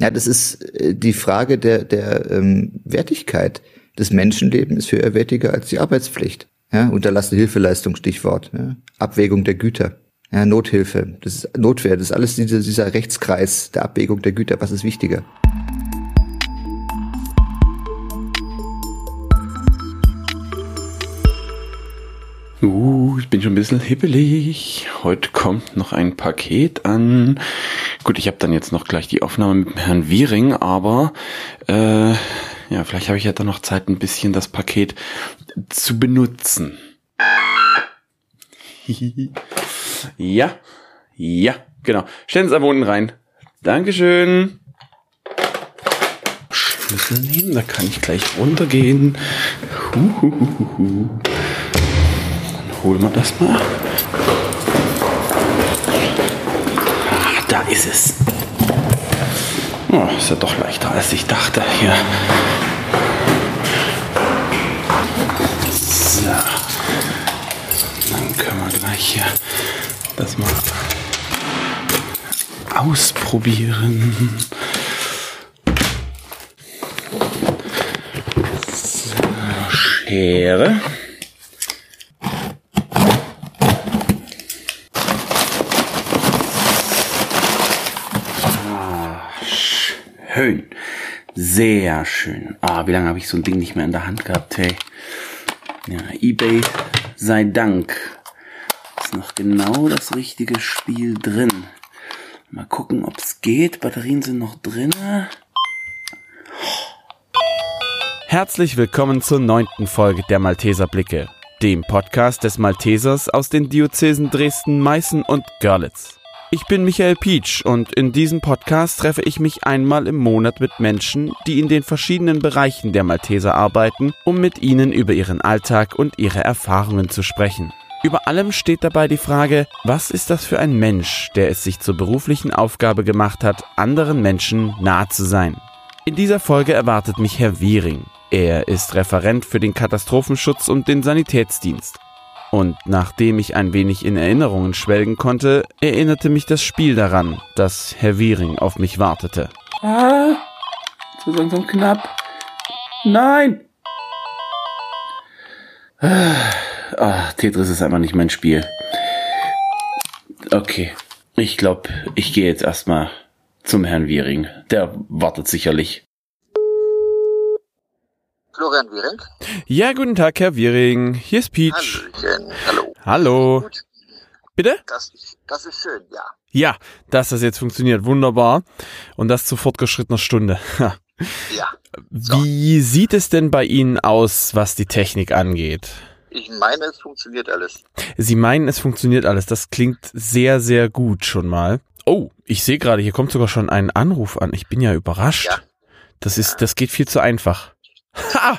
Ja, das ist äh, die Frage der, der ähm, Wertigkeit. Das Menschenleben ist höher wertiger als die Arbeitspflicht. Ja, unterlassene Hilfeleistung, Stichwort. Ja. Abwägung der Güter. Ja, Nothilfe, das ist Notwehr, das ist alles dieser, dieser Rechtskreis der Abwägung der Güter. Was ist wichtiger? Uh, ich bin schon ein bisschen hippelig. Heute kommt noch ein Paket an. Gut, ich habe dann jetzt noch gleich die Aufnahme mit Herrn Wiering, aber äh, ja, vielleicht habe ich ja dann noch Zeit, ein bisschen das Paket zu benutzen. ja, ja, genau. Stellen Sie es einfach unten rein. Dankeschön. Schlüssel nehmen, da kann ich gleich runtergehen. Huhuhuhu holen wir das mal. Ah, da ist es. Oh, ist ja doch leichter als ich dachte hier. So. Dann können wir gleich hier das mal ausprobieren. So, Schere. Schön. Sehr schön. Ah, wie lange habe ich so ein Ding nicht mehr in der Hand gehabt, hey. Ja, eBay sei Dank. Ist noch genau das richtige Spiel drin. Mal gucken, ob es geht. Batterien sind noch drin. Herzlich willkommen zur neunten Folge der Malteser Blicke, dem Podcast des Maltesers aus den Diözesen Dresden, Meißen und Görlitz. Ich bin Michael Pietsch und in diesem Podcast treffe ich mich einmal im Monat mit Menschen, die in den verschiedenen Bereichen der Malteser arbeiten, um mit ihnen über ihren Alltag und ihre Erfahrungen zu sprechen. Über allem steht dabei die Frage, was ist das für ein Mensch, der es sich zur beruflichen Aufgabe gemacht hat, anderen Menschen nahe zu sein. In dieser Folge erwartet mich Herr Wiering. Er ist Referent für den Katastrophenschutz und den Sanitätsdienst. Und nachdem ich ein wenig in Erinnerungen schwelgen konnte, erinnerte mich das Spiel daran, dass Herr Wiering auf mich wartete. Ah, so langsam knapp. Nein! Ah, Tetris ist einfach nicht mein Spiel. Okay, ich glaube, ich gehe jetzt erstmal zum Herrn Wiering. Der wartet sicherlich. Florian Wiering. Ja, guten Tag, Herr Wiering. Hier ist Peach. Hallöchen. Hallo. Hallo. Gut, Bitte? das, das ist schön, ja. Ja, dass das jetzt funktioniert. Wunderbar. Und das zu fortgeschrittener Stunde. Ja. Wie sieht es denn bei Ihnen aus, was die Technik angeht? Ich meine, es funktioniert alles. Sie meinen, es funktioniert alles. Das klingt sehr, sehr gut schon mal. Oh, ich sehe gerade, hier kommt sogar schon ein Anruf an. Ich bin ja überrascht. Ja. Das ist, das geht viel zu einfach. Ha!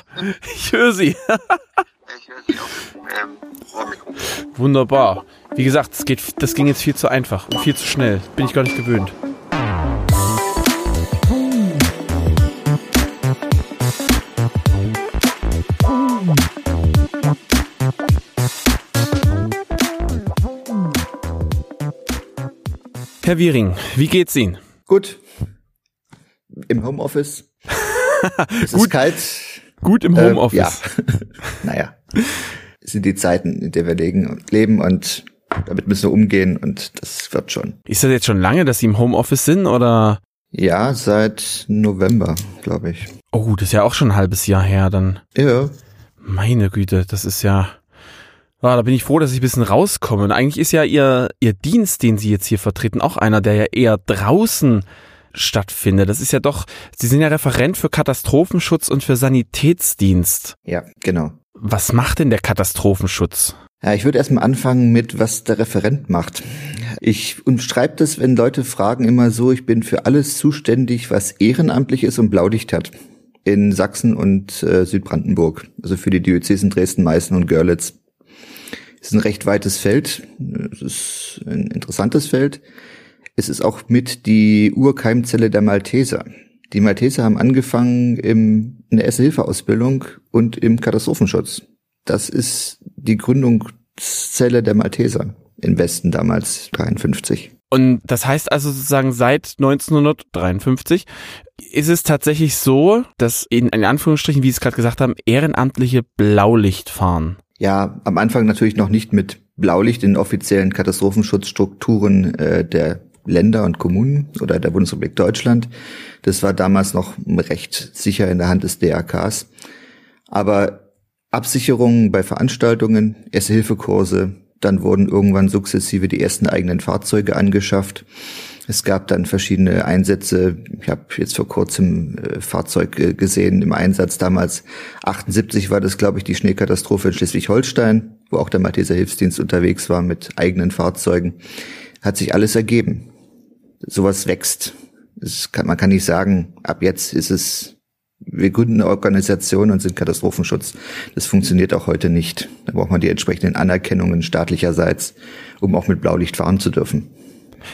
Ich höre Sie. Ich höre Sie auf ähm, Rohrmikrofon. Wunderbar. Wie gesagt, das, geht, das ging jetzt viel zu einfach und viel zu schnell. Bin ich gar nicht gewöhnt. Herr Wiering, wie geht's Ihnen? Gut. Im Homeoffice. Es Gut. ist kalt. Gut im Äh, Homeoffice. ja. naja. Es sind die Zeiten, in der wir leben und damit müssen wir umgehen und das wird schon. Ist das jetzt schon lange, dass Sie im Homeoffice sind oder? Ja, seit November, glaube ich. Oh, das ist ja auch schon ein halbes Jahr her dann. Ja, Meine Güte, das ist ja. Ah, da bin ich froh, dass ich ein bisschen rauskomme. Und eigentlich ist ja Ihr, Ihr Dienst, den Sie jetzt hier vertreten, auch einer, der ja eher draußen stattfindet. Das ist ja doch, Sie sind ja Referent für Katastrophenschutz und für Sanitätsdienst. ja, genau. Was macht denn der Katastrophenschutz? Ja, ich würde erstmal anfangen mit, was der Referent macht. Ich umschreibe das, wenn Leute fragen, immer so, ich bin für alles zuständig, was ehrenamtlich ist und Blaulicht hat. In Sachsen und äh, Südbrandenburg. Also für die Diözesen Dresden, Meißen und Görlitz. Es ist ein recht weites Feld. Es ist ein interessantes Feld. Es ist auch mit die Urkeimzelle der Malteser. Die Malteser haben angefangen im, in der Erste-Hilfe-Ausbildung und im Katastrophenschutz. Das ist die Gründungszelle der Malteser im Westen damals, 53. Und das heißt also sozusagen seit 1953 ist es tatsächlich so, dass in, in Anführungsstrichen, wie Sie es gerade gesagt haben, ehrenamtliche Blaulicht fahren. Ja, am Anfang natürlich noch nicht mit Blaulicht in offiziellen Katastrophenschutzstrukturen äh, der Länder und Kommunen oder der Bundesrepublik Deutschland. Das war damals noch recht sicher in der Hand des DRKs. Aber Absicherungen bei Veranstaltungen, Erste-Hilfe-Kurse, dann wurden irgendwann sukzessive die ersten eigenen Fahrzeuge angeschafft. Es gab dann verschiedene Einsätze. Ich habe jetzt vor kurzem äh, Fahrzeug äh, gesehen im Einsatz. Damals 78 war das, glaube ich, die Schneekatastrophe in Schleswig-Holstein, wo auch der Malteser Hilfsdienst unterwegs war mit eigenen Fahrzeugen. Hat sich alles ergeben. Sowas wächst. Kann, man kann nicht sagen, ab jetzt ist es wir gründen eine Organisation und sind Katastrophenschutz. Das funktioniert auch heute nicht. Da braucht man die entsprechenden Anerkennungen staatlicherseits, um auch mit Blaulicht fahren zu dürfen.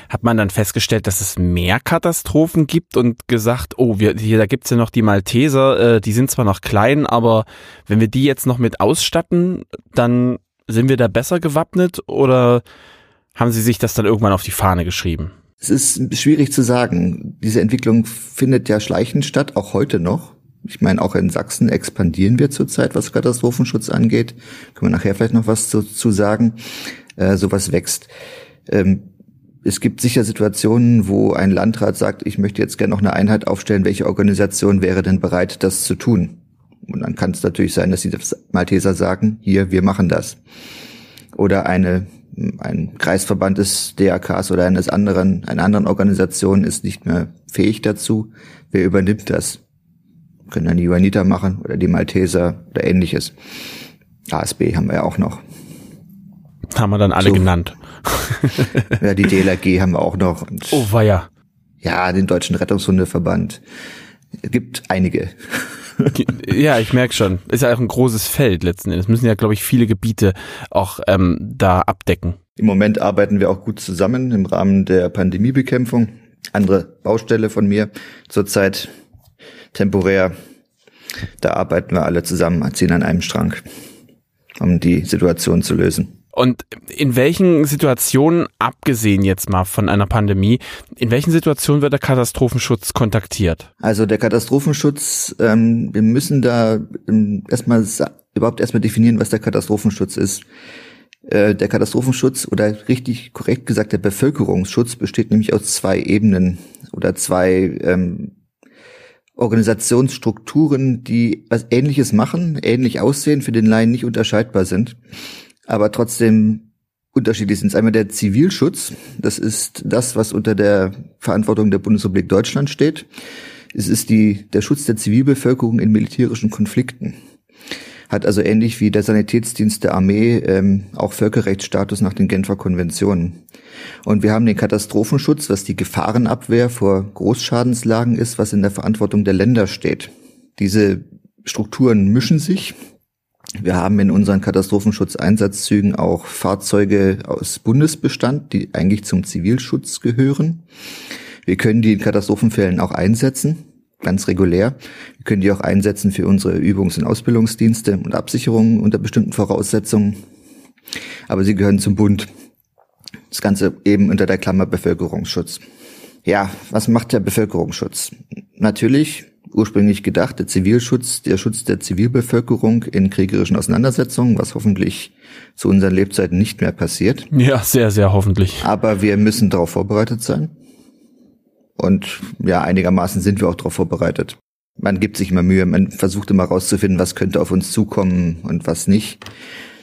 Hat man dann festgestellt, dass es mehr Katastrophen gibt und gesagt, oh, wir, hier, da gibt's ja noch die Malteser, äh, die sind zwar noch klein, aber wenn wir die jetzt noch mit ausstatten, dann sind wir da besser gewappnet oder haben Sie sich das dann irgendwann auf die Fahne geschrieben? Es ist schwierig zu sagen. Diese Entwicklung findet ja schleichend statt, auch heute noch. Ich meine, auch in Sachsen expandieren wir zurzeit, was Katastrophenschutz angeht. Können wir nachher vielleicht noch was zu, zu sagen. Äh, sowas wächst. Ähm, es gibt sicher Situationen, wo ein Landrat sagt, ich möchte jetzt gerne noch eine Einheit aufstellen. Welche Organisation wäre denn bereit, das zu tun? Und dann kann es natürlich sein, dass die Malteser sagen, hier, wir machen das. Oder eine ein Kreisverband des DRKs oder eines anderen, einer anderen Organisation ist nicht mehr fähig dazu. Wer übernimmt das? Können dann die Johanniter machen oder die Malteser oder ähnliches. ASB haben wir ja auch noch. Haben wir dann alle so. genannt. ja, die DLRG haben wir auch noch. Und oh, war ja. Ja, den Deutschen Rettungshundeverband. Es gibt einige. Ja, ich merke schon. Ist ja auch ein großes Feld letzten Endes. Müssen ja, glaube ich, viele Gebiete auch ähm, da abdecken. Im Moment arbeiten wir auch gut zusammen im Rahmen der Pandemiebekämpfung. Andere Baustelle von mir zurzeit temporär. Da arbeiten wir alle zusammen, ziehen an einem Strang, um die Situation zu lösen. Und in welchen Situationen, abgesehen jetzt mal von einer Pandemie, in welchen Situationen wird der Katastrophenschutz kontaktiert? Also der Katastrophenschutz, ähm, wir müssen da ähm, erstmal überhaupt erstmal definieren, was der Katastrophenschutz ist. Äh, der Katastrophenschutz oder richtig korrekt gesagt der Bevölkerungsschutz besteht nämlich aus zwei Ebenen oder zwei ähm, Organisationsstrukturen, die was Ähnliches machen, ähnlich aussehen, für den Laien nicht unterscheidbar sind aber trotzdem unterschiedlich sind. Einmal der Zivilschutz, das ist das, was unter der Verantwortung der Bundesrepublik Deutschland steht. Es ist die, der Schutz der Zivilbevölkerung in militärischen Konflikten. Hat also ähnlich wie der Sanitätsdienst der Armee ähm, auch Völkerrechtsstatus nach den Genfer Konventionen. Und wir haben den Katastrophenschutz, was die Gefahrenabwehr vor Großschadenslagen ist, was in der Verantwortung der Länder steht. Diese Strukturen mischen sich wir haben in unseren Katastrophenschutzeinsatzzügen auch Fahrzeuge aus Bundesbestand, die eigentlich zum Zivilschutz gehören. Wir können die in Katastrophenfällen auch einsetzen, ganz regulär. Wir können die auch einsetzen für unsere Übungs- und Ausbildungsdienste und Absicherungen unter bestimmten Voraussetzungen. Aber sie gehören zum Bund. Das Ganze eben unter der Klammer Bevölkerungsschutz. Ja, was macht der Bevölkerungsschutz? Natürlich ursprünglich gedacht, der Zivilschutz, der Schutz der Zivilbevölkerung in kriegerischen Auseinandersetzungen, was hoffentlich zu unseren Lebzeiten nicht mehr passiert. Ja, sehr, sehr hoffentlich. Aber wir müssen darauf vorbereitet sein. Und ja, einigermaßen sind wir auch darauf vorbereitet. Man gibt sich immer Mühe, man versucht immer rauszufinden, was könnte auf uns zukommen und was nicht.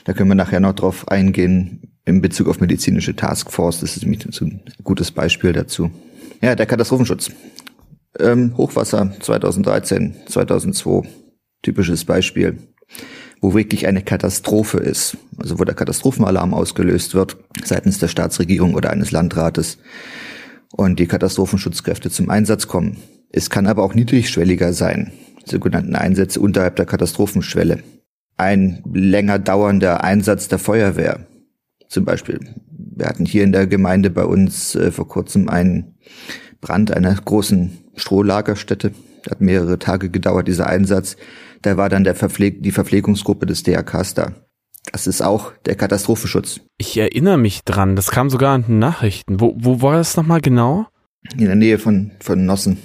Da können wir nachher noch drauf eingehen in Bezug auf medizinische Taskforce. Das ist nämlich ein gutes Beispiel dazu. Ja, der Katastrophenschutz. Ähm, Hochwasser 2013, 2002, typisches Beispiel, wo wirklich eine Katastrophe ist, also wo der Katastrophenalarm ausgelöst wird seitens der Staatsregierung oder eines Landrates und die Katastrophenschutzkräfte zum Einsatz kommen. Es kann aber auch niedrigschwelliger sein, sogenannten Einsätze unterhalb der Katastrophenschwelle. Ein länger dauernder Einsatz der Feuerwehr, zum Beispiel. Wir hatten hier in der Gemeinde bei uns äh, vor kurzem einen Brand einer großen Strohlagerstätte. Hat mehrere Tage gedauert, dieser Einsatz. Da war dann der Verpfleg die Verpflegungsgruppe des DRKs da. Das ist auch der Katastrophenschutz. Ich erinnere mich dran, das kam sogar an den Nachrichten. Wo, wo war das nochmal genau? In der Nähe von, von Nossen.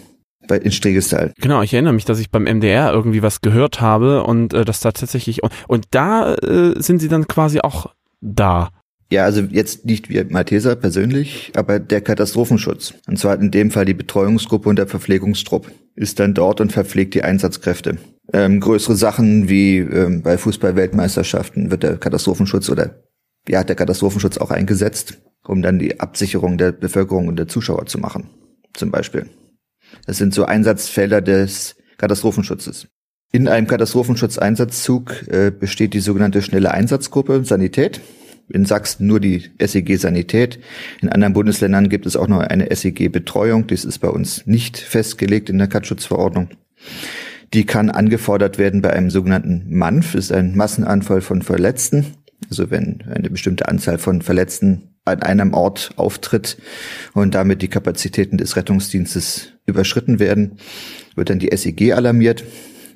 Bei, in Stregestal. Genau, ich erinnere mich, dass ich beim MDR irgendwie was gehört habe und äh, das da tatsächlich und, und da äh, sind sie dann quasi auch da. Ja, also jetzt nicht wir Malteser persönlich, aber der Katastrophenschutz. Und zwar in dem Fall die Betreuungsgruppe und der Verpflegungstrupp ist dann dort und verpflegt die Einsatzkräfte. Ähm, größere Sachen wie ähm, bei Fußball-Weltmeisterschaften wird der Katastrophenschutz oder ja, der Katastrophenschutz auch eingesetzt, um dann die Absicherung der Bevölkerung und der Zuschauer zu machen, zum Beispiel. Das sind so Einsatzfelder des Katastrophenschutzes. In einem Katastrophenschutz-Einsatzzug äh, besteht die sogenannte schnelle Einsatzgruppe Sanität. In Sachsen nur die SEG Sanität. In anderen Bundesländern gibt es auch noch eine SEG Betreuung. Dies ist bei uns nicht festgelegt in der Katschutzverordnung. Die kann angefordert werden bei einem sogenannten MANF, ist ein Massenanfall von Verletzten. Also wenn eine bestimmte Anzahl von Verletzten an einem Ort auftritt und damit die Kapazitäten des Rettungsdienstes überschritten werden, wird dann die SEG alarmiert,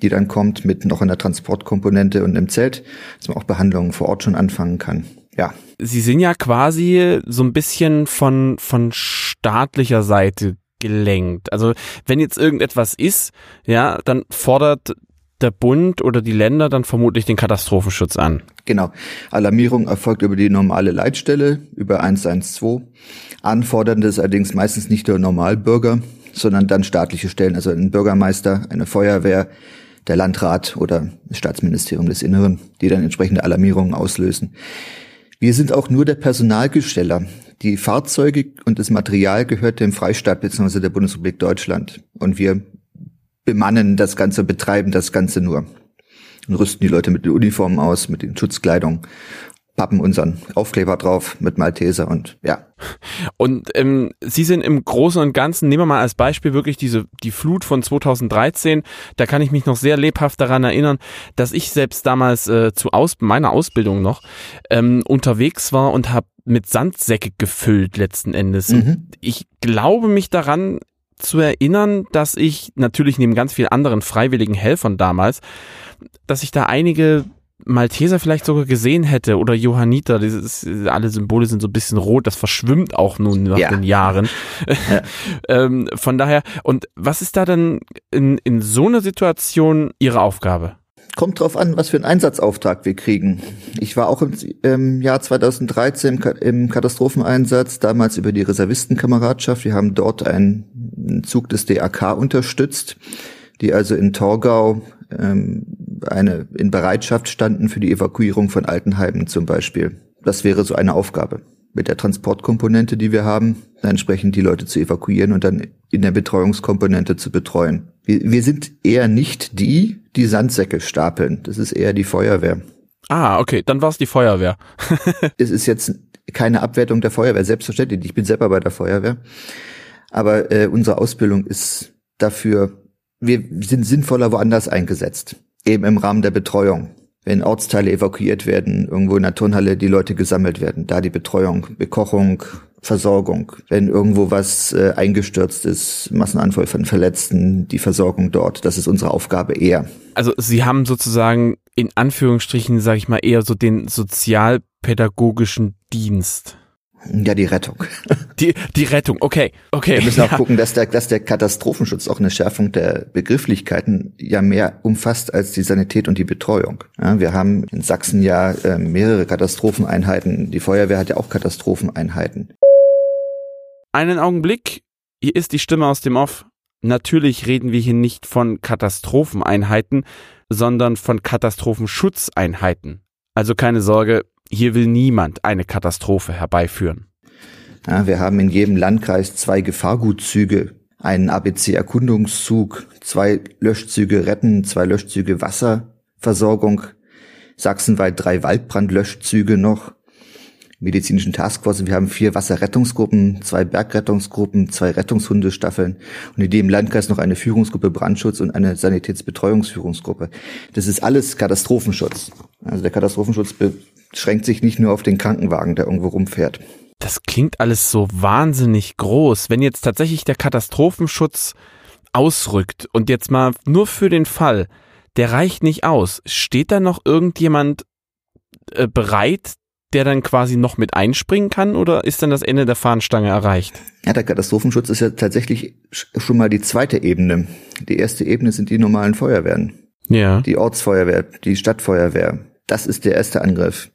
die dann kommt mit noch einer Transportkomponente und einem Zelt, dass man auch Behandlungen vor Ort schon anfangen kann. Ja. Sie sind ja quasi so ein bisschen von, von staatlicher Seite gelenkt. Also wenn jetzt irgendetwas ist, ja, dann fordert der Bund oder die Länder dann vermutlich den Katastrophenschutz an. Genau. Alarmierung erfolgt über die normale Leitstelle, über 112. Anfordernde ist allerdings meistens nicht der Normalbürger, sondern dann staatliche Stellen, also ein Bürgermeister, eine Feuerwehr, der Landrat oder das Staatsministerium des Inneren, die dann entsprechende Alarmierungen auslösen. Wir sind auch nur der Personalgesteller. Die Fahrzeuge und das Material gehört dem Freistaat bzw. der Bundesrepublik Deutschland. Und wir bemannen das Ganze, betreiben das Ganze nur. Und rüsten die Leute mit den Uniformen aus, mit den Schutzkleidung, pappen unseren Aufkleber drauf mit Malteser und ja. Und ähm, Sie sind im Großen und Ganzen, nehmen wir mal als Beispiel wirklich diese die Flut von 2013. Da kann ich mich noch sehr lebhaft daran erinnern, dass ich selbst damals äh, zu aus meiner Ausbildung noch ähm, unterwegs war und habe mit Sandsäcke gefüllt letzten Endes. Mhm. Ich glaube mich daran zu erinnern, dass ich natürlich neben ganz vielen anderen freiwilligen Helfern damals, dass ich da einige Malteser vielleicht sogar gesehen hätte oder Johanniter, dieses, alle Symbole sind so ein bisschen rot, das verschwimmt auch nun nach ja. den Jahren. Ja. ähm, von daher, und was ist da denn in, in so einer Situation Ihre Aufgabe? Kommt drauf an, was für einen Einsatzauftrag wir kriegen. Ich war auch im, im Jahr 2013 im Katastropheneinsatz, damals über die Reservistenkameradschaft. Wir haben dort einen Zug des DAK unterstützt, die also in Torgau ähm, eine in Bereitschaft standen für die Evakuierung von Altenheimen zum Beispiel. Das wäre so eine Aufgabe mit der Transportkomponente, die wir haben, entsprechend die Leute zu evakuieren und dann in der Betreuungskomponente zu betreuen. Wir, wir sind eher nicht die, die Sandsäcke stapeln. Das ist eher die Feuerwehr. Ah, okay, dann war es die Feuerwehr. es ist jetzt keine Abwertung der Feuerwehr, selbstverständlich. Ich bin selber bei der Feuerwehr. Aber äh, unsere Ausbildung ist dafür, wir sind sinnvoller woanders eingesetzt. Eben im Rahmen der Betreuung wenn Ortsteile evakuiert werden, irgendwo in der Turnhalle die Leute gesammelt werden, da die Betreuung, Bekochung, Versorgung. Wenn irgendwo was äh, eingestürzt ist, Massenanfall von Verletzten, die Versorgung dort, das ist unsere Aufgabe eher. Also Sie haben sozusagen in Anführungsstrichen, sage ich mal, eher so den sozialpädagogischen Dienst. Ja, die Rettung. Die, die Rettung, okay, okay. Wir müssen auch ja. gucken, dass der, dass der Katastrophenschutz auch eine Schärfung der Begrifflichkeiten ja mehr umfasst als die Sanität und die Betreuung. Ja, wir haben in Sachsen ja äh, mehrere Katastropheneinheiten. Die Feuerwehr hat ja auch Katastropheneinheiten. Einen Augenblick. Hier ist die Stimme aus dem Off. Natürlich reden wir hier nicht von Katastropheneinheiten, sondern von Katastrophenschutzeinheiten. Also keine Sorge, hier will niemand eine Katastrophe herbeiführen. Ja, wir haben in jedem Landkreis zwei Gefahrgutzüge, einen ABC-Erkundungszug, zwei Löschzüge Retten, zwei Löschzüge Wasserversorgung, sachsenweit drei Waldbrandlöschzüge noch, medizinischen Taskforce. Wir haben vier Wasserrettungsgruppen, zwei Bergrettungsgruppen, zwei Rettungshundestaffeln und in dem Landkreis noch eine Führungsgruppe Brandschutz und eine Sanitätsbetreuungsführungsgruppe. Das ist alles Katastrophenschutz. Also der Katastrophenschutz schränkt sich nicht nur auf den Krankenwagen, der irgendwo rumfährt. Das klingt alles so wahnsinnig groß. Wenn jetzt tatsächlich der Katastrophenschutz ausrückt und jetzt mal nur für den Fall, der reicht nicht aus, steht da noch irgendjemand äh, bereit, der dann quasi noch mit einspringen kann oder ist dann das Ende der Fahnenstange erreicht? Ja, der Katastrophenschutz ist ja tatsächlich schon mal die zweite Ebene. Die erste Ebene sind die normalen Feuerwehren. Ja. Die Ortsfeuerwehr, die Stadtfeuerwehr. Das ist der erste Angriff.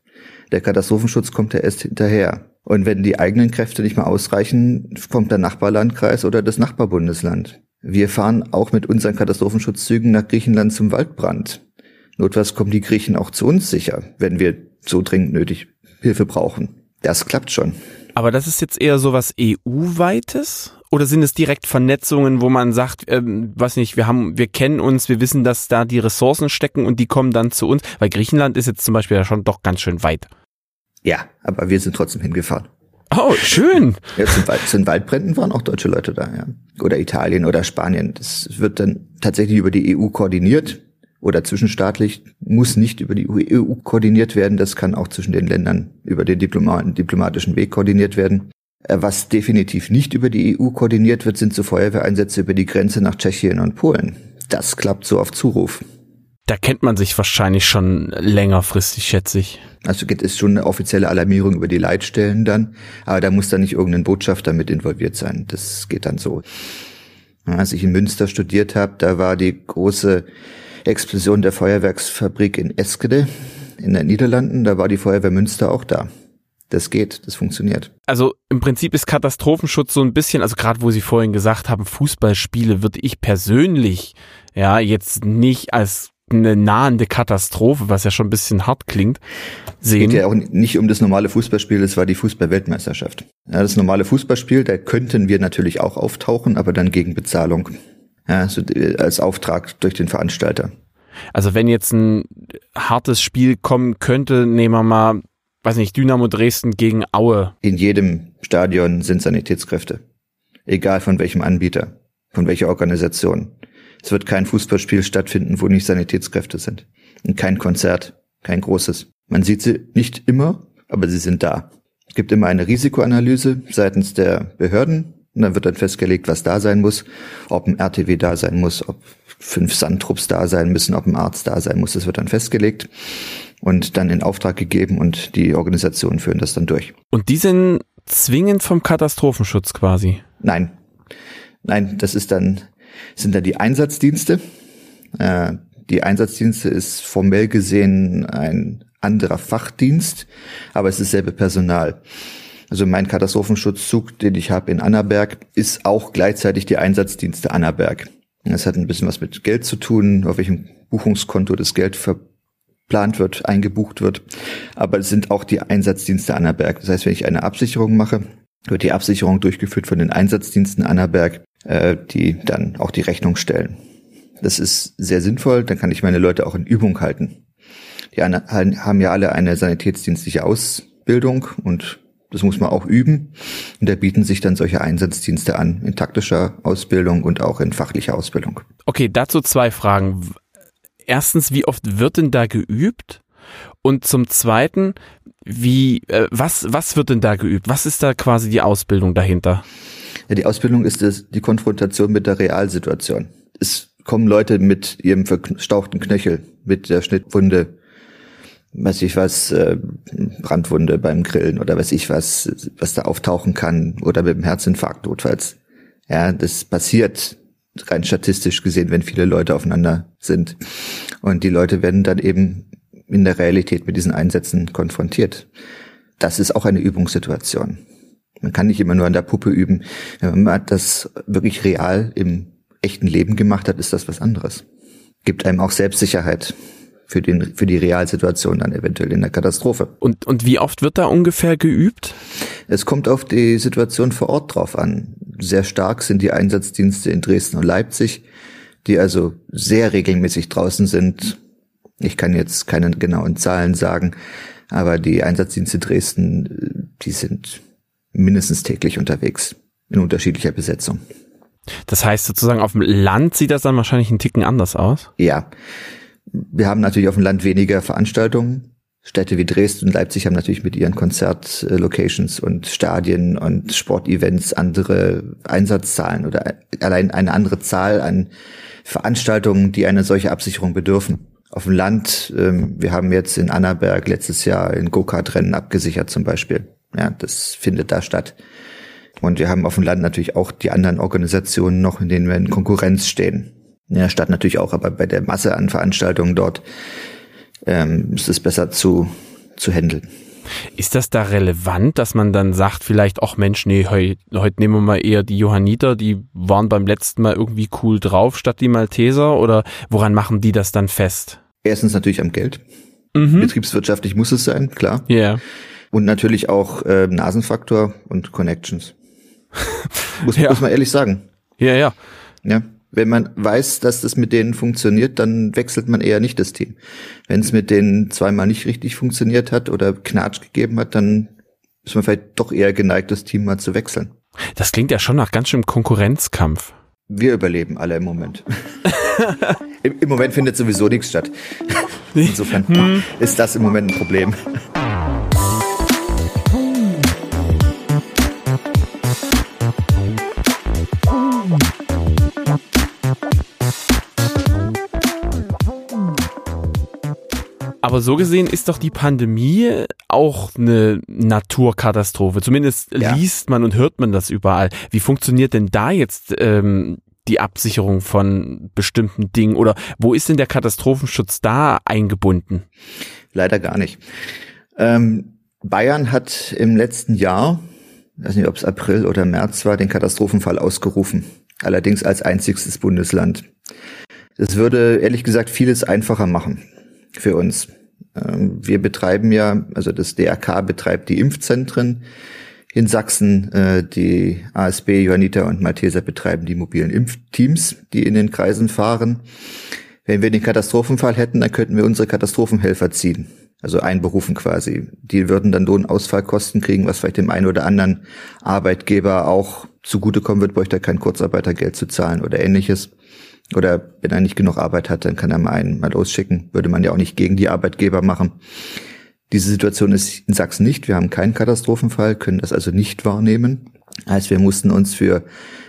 Der Katastrophenschutz kommt ja erst hinterher. Und wenn die eigenen Kräfte nicht mehr ausreichen, kommt der Nachbarlandkreis oder das Nachbarbundesland. Wir fahren auch mit unseren Katastrophenschutzzügen nach Griechenland zum Waldbrand. Notfalls kommen die Griechen auch zu uns sicher, wenn wir so dringend nötig Hilfe brauchen. Das klappt schon. Aber das ist jetzt eher so was EU-weites? Oder sind es direkt Vernetzungen, wo man sagt, ähm, was nicht, wir haben, wir kennen uns, wir wissen, dass da die Ressourcen stecken und die kommen dann zu uns? Weil Griechenland ist jetzt zum Beispiel ja schon doch ganz schön weit. Ja, aber wir sind trotzdem hingefahren. Oh, schön. Ja, Wald, zum Waldbränden waren auch deutsche Leute da, ja. Oder Italien oder Spanien. Das wird dann tatsächlich über die EU koordiniert oder zwischenstaatlich, muss nicht über die EU koordiniert werden. Das kann auch zwischen den Ländern über den diplomatischen Weg koordiniert werden. Äh, was definitiv nicht über die EU koordiniert wird, sind so Feuerwehreinsätze über die Grenze nach Tschechien und Polen. Das klappt so auf Zuruf. Da kennt man sich wahrscheinlich schon längerfristig, schätze ich. Also gibt es schon eine offizielle Alarmierung über die Leitstellen dann, aber da muss dann nicht irgendein Botschafter mit involviert sein. Das geht dann so. Als ich in Münster studiert habe, da war die große Explosion der Feuerwerksfabrik in Eskede in den Niederlanden, da war die Feuerwehr Münster auch da. Das geht, das funktioniert. Also im Prinzip ist Katastrophenschutz so ein bisschen, also gerade wo Sie vorhin gesagt haben, Fußballspiele würde ich persönlich ja jetzt nicht als eine nahende Katastrophe, was ja schon ein bisschen hart klingt, sehen. Es geht ja auch nicht um das normale Fußballspiel, es war die Fußballweltmeisterschaft. Ja, das normale Fußballspiel, da könnten wir natürlich auch auftauchen, aber dann gegen Bezahlung. Ja, so als Auftrag durch den Veranstalter. Also wenn jetzt ein hartes Spiel kommen könnte, nehmen wir mal, weiß nicht, Dynamo Dresden gegen Aue. In jedem Stadion sind Sanitätskräfte. Egal von welchem Anbieter, von welcher Organisation. Es wird kein Fußballspiel stattfinden, wo nicht Sanitätskräfte sind. Und kein Konzert, kein großes. Man sieht sie nicht immer, aber sie sind da. Es gibt immer eine Risikoanalyse seitens der Behörden und dann wird dann festgelegt, was da sein muss, ob ein RTW da sein muss, ob fünf Sandtrupps da sein müssen, ob ein Arzt da sein muss. Das wird dann festgelegt und dann in Auftrag gegeben und die Organisationen führen das dann durch. Und die sind zwingend vom Katastrophenschutz quasi? Nein. Nein, das ist dann sind da die Einsatzdienste. Äh, die Einsatzdienste ist formell gesehen ein anderer Fachdienst, aber es ist selbe Personal. Also mein Katastrophenschutzzug, den ich habe in Annaberg, ist auch gleichzeitig die Einsatzdienste Annaberg. Das hat ein bisschen was mit Geld zu tun, auf welchem Buchungskonto das Geld verplant wird, eingebucht wird. Aber es sind auch die Einsatzdienste Annaberg. Das heißt, wenn ich eine Absicherung mache, wird die Absicherung durchgeführt von den Einsatzdiensten Annaberg äh, die dann auch die Rechnung stellen. Das ist sehr sinnvoll, dann kann ich meine Leute auch in Übung halten. Die haben ja alle eine sanitätsdienstliche Ausbildung und das muss man auch üben. Und da bieten sich dann solche Einsatzdienste an, in taktischer Ausbildung und auch in fachlicher Ausbildung. Okay, dazu zwei Fragen. Erstens, wie oft wird denn da geübt? Und zum Zweiten, wie, äh, was, was wird denn da geübt? Was ist da quasi die Ausbildung dahinter? Ja, die Ausbildung ist das, die Konfrontation mit der Realsituation. Es kommen Leute mit ihrem verstauchten Knöchel, mit der Schnittwunde, weiß ich was, äh, Brandwunde beim Grillen oder weiß ich was, was da auftauchen kann oder mit dem Herzinfarkt notfalls. Ja, das passiert rein statistisch gesehen, wenn viele Leute aufeinander sind. Und die Leute werden dann eben in der Realität mit diesen Einsätzen konfrontiert. Das ist auch eine Übungssituation. Man kann nicht immer nur an der Puppe üben. Wenn man das wirklich real im echten Leben gemacht hat, ist das was anderes. Gibt einem auch Selbstsicherheit für, den, für die Realsituation dann eventuell in der Katastrophe. Und, und wie oft wird da ungefähr geübt? Es kommt auf die Situation vor Ort drauf an. Sehr stark sind die Einsatzdienste in Dresden und Leipzig, die also sehr regelmäßig draußen sind. Ich kann jetzt keine genauen Zahlen sagen, aber die Einsatzdienste Dresden, die sind mindestens täglich unterwegs in unterschiedlicher Besetzung. Das heißt sozusagen auf dem Land sieht das dann wahrscheinlich einen Ticken anders aus? Ja. Wir haben natürlich auf dem Land weniger Veranstaltungen. Städte wie Dresden und Leipzig haben natürlich mit ihren Konzertlocations und Stadien und Sportevents andere Einsatzzahlen oder allein eine andere Zahl an Veranstaltungen, die eine solche Absicherung bedürfen. auf dem Land, ähm, wir haben jetzt in Annaberg letztes Jahr ein Go-Kart-Rennen abgesichert zum Beispiel. Ja, das findet da statt. Und wir haben auf dem Land natürlich auch die anderen Organisationen noch, in denen wir in Konkurrenz stehen. Der Stadt natürlich auch, aber bei der Masse an Veranstaltungen dort ähm, ist es besser zu, zu handeln. Ist das da relevant, dass man dann sagt, vielleicht, ach Mensch, nee, heute heut nehmen wir mal eher die Johanniter, die waren beim letzten Mal irgendwie cool drauf statt die Malteser oder woran machen die das dann fest? Erstens natürlich am Geld. Mhm. Betriebswirtschaftlich muss es sein, klar. Ja. Yeah. Und natürlich auch äh, Nasenfaktor und Connections. muss, ja. muss man ehrlich sagen. Ja, ja. Ja. Wenn man weiß, dass das mit denen funktioniert, dann wechselt man eher nicht das Team. Wenn es mit denen zweimal nicht richtig funktioniert hat oder Knatsch gegeben hat, dann ist man vielleicht doch eher geneigt, das Team mal zu wechseln. Das klingt ja schon nach ganz schön Konkurrenzkampf. Wir überleben alle im Moment. Im, Im, Moment findet sowieso nichts statt. Insofern hm. ist das im Moment ein Problem. Aber so gesehen ist doch die Pandemie auch eine Naturkatastrophe. Zumindest ja. liest man und hört man das überall. Wie funktioniert denn da jetzt ähm, die Absicherung von bestimmten Dingen oder wo ist denn der Katastrophenschutz da eingebunden? Leider gar nicht. Ähm, Bayern hat im letzten Jahr, ich weiß nicht, ob es April oder März war, den Katastrophenfall ausgerufen. Allerdings als einzigstes Bundesland. Das würde ehrlich gesagt vieles einfacher machen für uns. Ähm, wir betreiben ja, also das DRK betreibt die Impfzentren in Sachsen. Äh, die ASB, Johanniter und Malteser betreiben die mobilen Impfteams, die in den Kreisen fahren. Wenn wir den Katastrophenfall hätten, dann könnten wir unsere Katastrophenhelfer ziehen. Also einberufen quasi. Die würden dann Lohnausfallkosten kriegen, was vielleicht dem einen oder anderen Arbeitgeber auch zugutekommen wird, bräuchte er kein Kurzarbeitergeld zu zahlen oder ähnliches. Oder wenn er nicht genug Arbeit hat, dann kann er mal einen mal losschicken. Würde man ja auch nicht gegen die Arbeitgeber machen. Diese Situation ist in Sachsen nicht. Wir haben keinen Katastrophenfall, können das also nicht wahrnehmen. Heißt, wir mussten uns für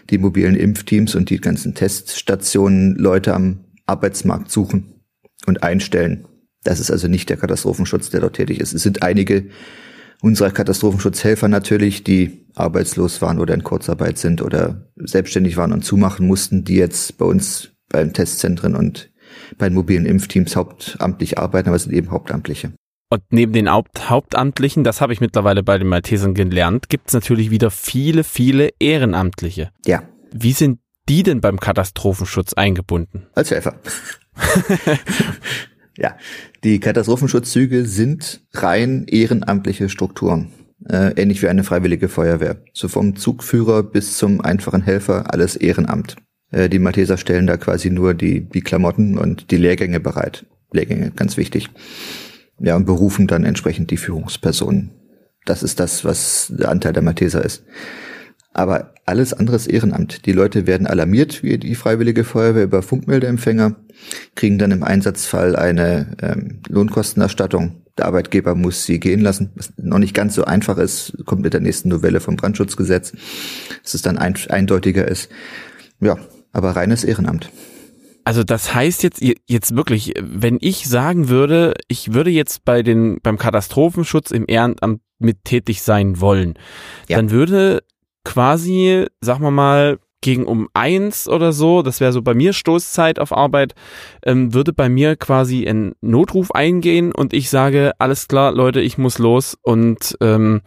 die mobilen Impfteams und die ganzen Teststationen Leute am Arbeitsmarkt suchen und einstellen. Das ist also nicht der Katastrophenschutz, der dort tätig ist. Es sind einige unserer Katastrophenschutzhelfer natürlich, die arbeitslos waren oder in Kurzarbeit sind oder selbstständig waren und zumachen mussten, die jetzt bei uns beim Testzentren und bei den mobilen Impfteams hauptamtlich arbeiten, aber es sind eben Hauptamtliche. Und neben den Haupt Hauptamtlichen, das habe ich mittlerweile bei den Maltesern gelernt, gibt es natürlich wieder viele, viele Ehrenamtliche. Ja. Wie sind die denn beim Katastrophenschutz eingebunden? Als Helfer. ja, die Katastrophenschutzzüge sind rein ehrenamtliche Strukturen. Äh, ähnlich wie eine freiwillige Feuerwehr. So vom Zugführer bis zum einfachen Helfer, alles Ehrenamt. Äh, die Malteser stellen da quasi nur die, die Klamotten und die Lehrgänge bereit. Lehrgänge, ganz wichtig. Ja, und berufen dann entsprechend die Führungspersonen. Das ist das, was der Anteil der Malteser ist. Aber alles andere ist Ehrenamt. Die Leute werden alarmiert, wie die Freiwillige Feuerwehr über Funkmeldeempfänger, kriegen dann im Einsatzfall eine ähm, Lohnkostenerstattung. Der Arbeitgeber muss sie gehen lassen, was noch nicht ganz so einfach ist, kommt mit der nächsten Novelle vom Brandschutzgesetz, dass es dann ein, eindeutiger ist. Ja, aber reines Ehrenamt. Also das heißt jetzt jetzt wirklich, wenn ich sagen würde, ich würde jetzt bei den beim Katastrophenschutz im Ehrenamt mit tätig sein wollen, ja. dann würde quasi, sag mal mal, gegen um eins oder so, das wäre so bei mir Stoßzeit auf Arbeit, ähm, würde bei mir quasi ein Notruf eingehen und ich sage, alles klar, Leute, ich muss los und ähm,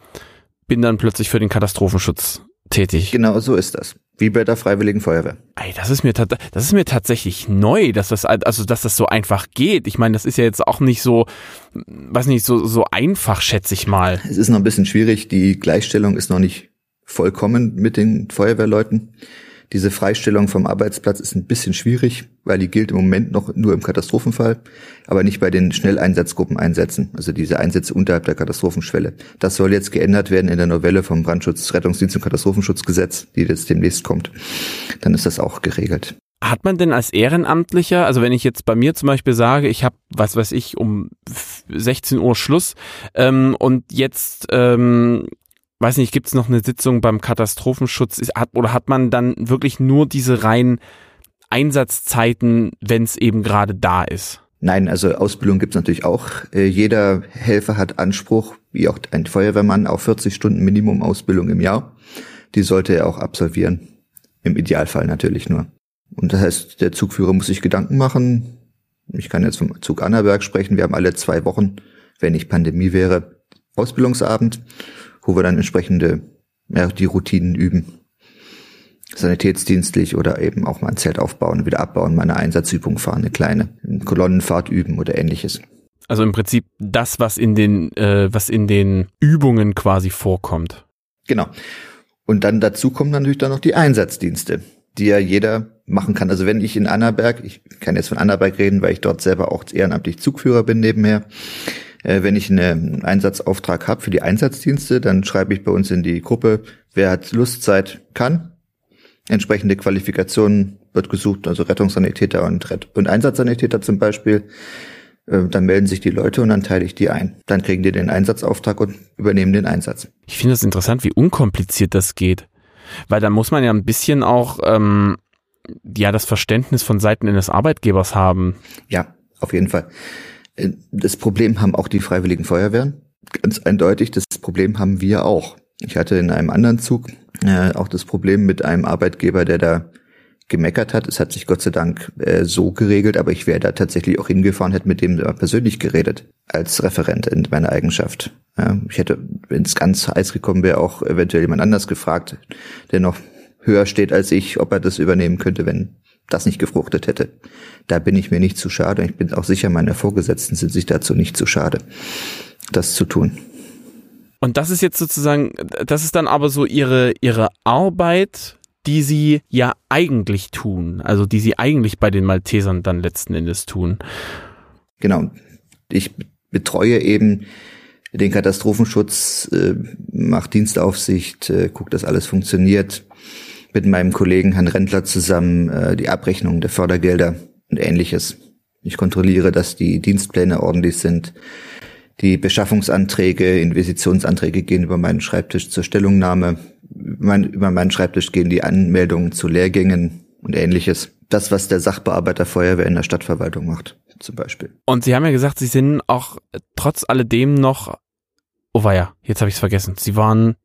bin dann plötzlich für den Katastrophenschutz tätig. Genau so ist das. Wie bei der Freiwilligen Feuerwehr. Ey, das ist mir das ist mir tatsächlich neu, dass das also dass das so einfach geht. Ich meine, das ist ja jetzt auch nicht so, weiß nicht so so einfach, schätze ich mal. Es ist noch ein bisschen schwierig. Die Gleichstellung ist noch nicht vollkommen mit den Feuerwehrleuten. Diese Freistellung vom Arbeitsplatz ist ein bisschen schwierig, weil die gilt im Moment noch nur im Katastrophenfall, aber nicht bei den Schnelleinsatzgruppen einsetzen, also diese Einsätze unterhalb der Katastrophenschwelle. Das soll jetzt geändert werden in der Novelle vom Brandschutz, Rettungsdienst und Katastrophenschutzgesetz, die jetzt demnächst kommt. Dann ist das auch geregelt. Hat man denn als Ehrenamtlicher, also wenn ich jetzt bei mir zum Beispiel sage, ich habe, was weiß ich, um 16 Uhr Schluss ähm, und jetzt ähm, weiß nicht, gibt es noch eine Sitzung beim Katastrophenschutz ist, hat, oder hat man dann wirklich nur diese reinen Einsatzzeiten, wenn es eben gerade da ist? Nein, also Ausbildung gibt's natürlich auch. Äh, jeder Helfer hat Anspruch, wie auch ein Feuerwehrmann, auf 40 Stunden Minimum Ausbildung im Jahr. Die sollte er auch absolvieren. Im Idealfall natürlich nur. Und das heißt, der Zugführer muss sich Gedanken machen. Ich kann jetzt vom Zug Annaberg sprechen. Wir haben alle zwei Wochen, wenn nicht Pandemie wäre, Ausbildungsabend, wo wir dann entsprechende ja, die Routinen üben sanitätsdienstlich oder eben auch mal ein Zelt aufbauen, wieder abbauen, mal eine Einsatzübung fahren, eine kleine Kolonnenfahrt üben oder ähnliches. Also im Prinzip das, was in den, äh, was in den Übungen quasi vorkommt. Genau. Und dann dazu kommen natürlich dann noch die Einsatzdienste, die ja jeder machen kann. Also wenn ich in Annaberg, ich kann jetzt von Annaberg reden, weil ich dort selber auch ehrenamtlich Zugführer bin nebenher, äh, wenn ich einen Einsatzauftrag habe für die Einsatzdienste, dann schreibe ich bei uns in die Gruppe, wer hat Lust, Zeit, kann, entsprechende Qualifikationen wird gesucht, also Rettungssanitäter und, und Einsatzsanitäter zum Beispiel. Äh, dann melden sich die Leute und dann teile ich die ein. Dann kriegen die den Einsatzauftrag und übernehmen den Einsatz. Ich finde es das interessant, wie unkompliziert das geht. Weil da muss man ja ein bisschen auch ähm, ja das Verständnis von Seiten eines Arbeitgebers haben. Ja, auf jeden Fall. Äh, das Problem haben auch die Freiwilligen Feuerwehren. Ganz eindeutig, das Problem haben wir auch. Ich hatte in einem anderen Zug äh, auch das Problem mit einem Arbeitgeber, der da gemeckert hat. Es hat sich Gott sei Dank äh, so geregelt, aber ich wäre da tatsächlich auch hingefahren, hätte mit dem persönlich geredet, als Referent in meiner Eigenschaft. Ja, ich hätte, wenn es ganz heiß gekommen wäre, auch eventuell jemand anders gefragt, der noch höher steht als ich, ob er das übernehmen könnte, wenn das nicht gefruchtet hätte. Da bin ich mir nicht zu schade. Ich bin auch sicher, meine Vorgesetzten sind sich dazu nicht zu schade, das zu tun. Und das ist jetzt sozusagen, das ist dann aber so ihre, ihre Arbeit, die sie ja eigentlich tun, also die sie eigentlich bei den Maltesern dann letzten Endes tun. Genau. Ich betreue eben den Katastrophenschutz, äh, mache Dienstaufsicht, äh, gucke, dass alles funktioniert. Mit meinem Kollegen Herrn Rentler zusammen äh, die Abrechnung der Fördergelder und ähnliches. Ich kontrolliere, dass die Dienstpläne ordentlich sind, die Beschaffungsanträge, Investitionsanträge gehen über meinen Schreibtisch zur Stellungnahme. über meinen Schreibtisch gehen die Anmeldungen zu Lehrgängen und ähnliches. Das, was der Sachbearbeiter Feuerwehr in der Stadtverwaltung macht, zum Beispiel. Und Sie haben ja gesagt, Sie sind auch trotz alledem noch, oh weia, jetzt habe ich es vergessen. Sie waren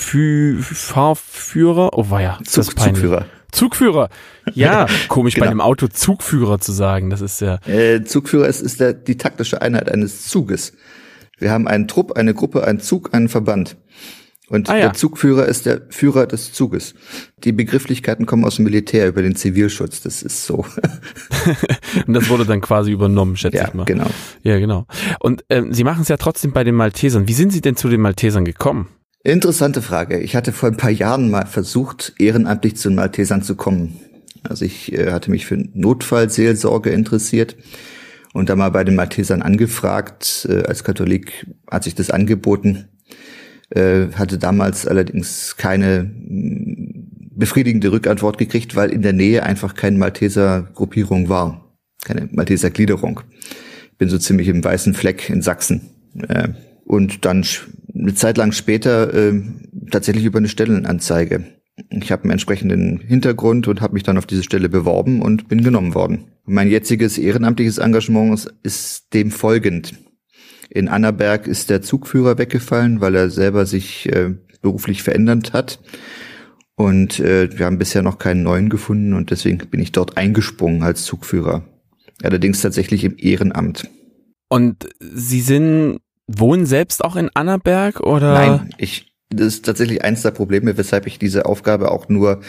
Fahrführer, oh weia, Zug, Zugführer. Zugführer. Ja, komisch genau. bei einem Auto Zugführer zu sagen. Das ist ja. Äh, Zugführer ist, ist der, die taktische Einheit eines Zuges. Wir haben einen Trupp, eine Gruppe, einen Zug, einen Verband. Und ah, ja. der Zugführer ist der Führer des Zuges. Die Begrifflichkeiten kommen aus dem Militär über den Zivilschutz. Das ist so. Und das wurde dann quasi übernommen, schätze ja, ich mal. Genau. Ja, genau. Und ähm, Sie machen es ja trotzdem bei den Maltesern. Wie sind Sie denn zu den Maltesern gekommen? Interessante Frage. Ich hatte vor ein paar Jahren mal versucht, ehrenamtlich zu den Maltesern zu kommen. Also ich äh, hatte mich für Notfallseelsorge interessiert und da mal bei den Maltesern angefragt. Äh, als Katholik hat sich das angeboten. Äh, hatte damals allerdings keine mm, befriedigende Rückantwort gekriegt, weil in der Nähe einfach keine Malteser-Gruppierung war. Keine Malteser-Gliederung. Bin so ziemlich im weißen Fleck in Sachsen. Äh, und dann eine Zeit lang später äh, tatsächlich über eine Stellenanzeige. Ich habe einen entsprechenden Hintergrund und habe mich dann auf diese Stelle beworben und bin genommen worden. Mein jetziges ehrenamtliches Engagement ist dem folgend. In Annaberg ist der Zugführer weggefallen, weil er selber sich äh, beruflich verändert hat. Und äh, wir haben bisher noch keinen neuen gefunden und deswegen bin ich dort eingesprungen als Zugführer. Allerdings tatsächlich im Ehrenamt. Und Sie sind wohnen selbst auch in Annaberg oder? Nein, ich, das ist tatsächlich eins der Probleme, weshalb ich diese Aufgabe auch nur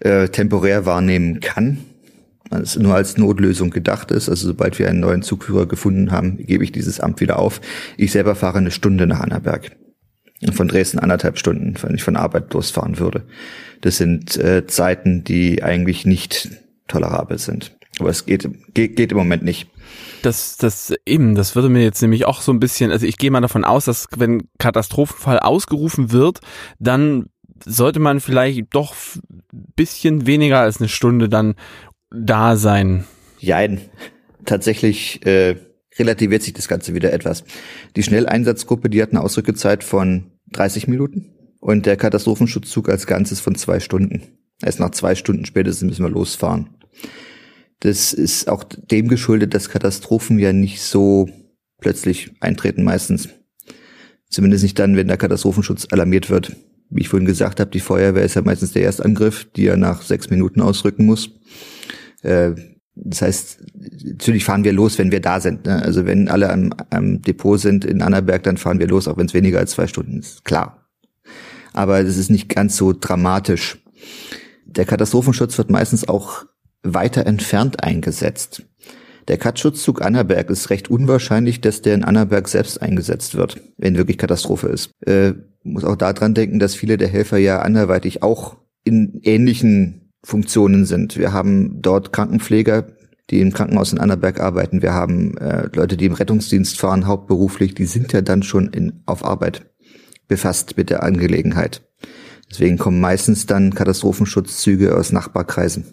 äh, temporär wahrnehmen kann. Also nur als Notlösung gedacht ist. Also sobald wir einen neuen Zugführer gefunden haben, gebe ich dieses Amt wieder auf. Ich selber fahre eine Stunde nach Annaberg. Von Dresden anderthalb Stunden, wenn ich von Arbeit losfahren würde. Das sind äh, Zeiten, die eigentlich nicht tolerabel sind. Aber es geht, geht, geht im Moment nicht das, das eben, das würde mir jetzt nämlich auch so ein bisschen, also ich gehe mal davon aus, dass wenn Katastrophenfall ausgerufen wird, dann sollte man vielleicht doch bisschen weniger als eine Stunde dann da sein. Jein. Tatsächlich äh, relativiert sich das Ganze wieder etwas. Die Schnelleinsatzgruppe, die hat eine Ausrückezeit von 30 Minuten und der Katastrophenschutzzug als Ganzes von zwei Stunden. Erst nach zwei Stunden spätestens müssen wir losfahren. Das ist auch dem geschuldet, dass Katastrophen ja nicht so plötzlich eintreten meistens. Zumindest nicht dann, wenn der Katastrophenschutz alarmiert wird. Wie ich vorhin gesagt habe, die Feuerwehr ist ja meistens der Erstangriff, die ja nach sechs Minuten ausrücken muss. Äh, das heißt, natürlich fahren wir los, wenn wir da sind. Ne? Also wenn alle am, am Depot sind in Annaberg, dann fahren wir los, auch wenn es weniger als zwei Stunden ist. Klar. Aber das ist nicht ganz so dramatisch. Der Katastrophenschutz wird meistens auch weiter entfernt eingesetzt. Der Katschutzzug Annaberg ist recht unwahrscheinlich, dass der in Annaberg selbst eingesetzt wird, wenn wirklich Katastrophe ist. Äh, muss auch daran denken, dass viele der Helfer ja anderweitig auch in ähnlichen Funktionen sind. Wir haben dort Krankenpfleger, die im Krankenhaus in Annaberg arbeiten. Wir haben äh, Leute, die im Rettungsdienst fahren, hauptberuflich. Die sind ja dann schon in, auf Arbeit befasst mit der Angelegenheit. Deswegen kommen meistens dann Katastrophenschutzzüge aus Nachbarkreisen.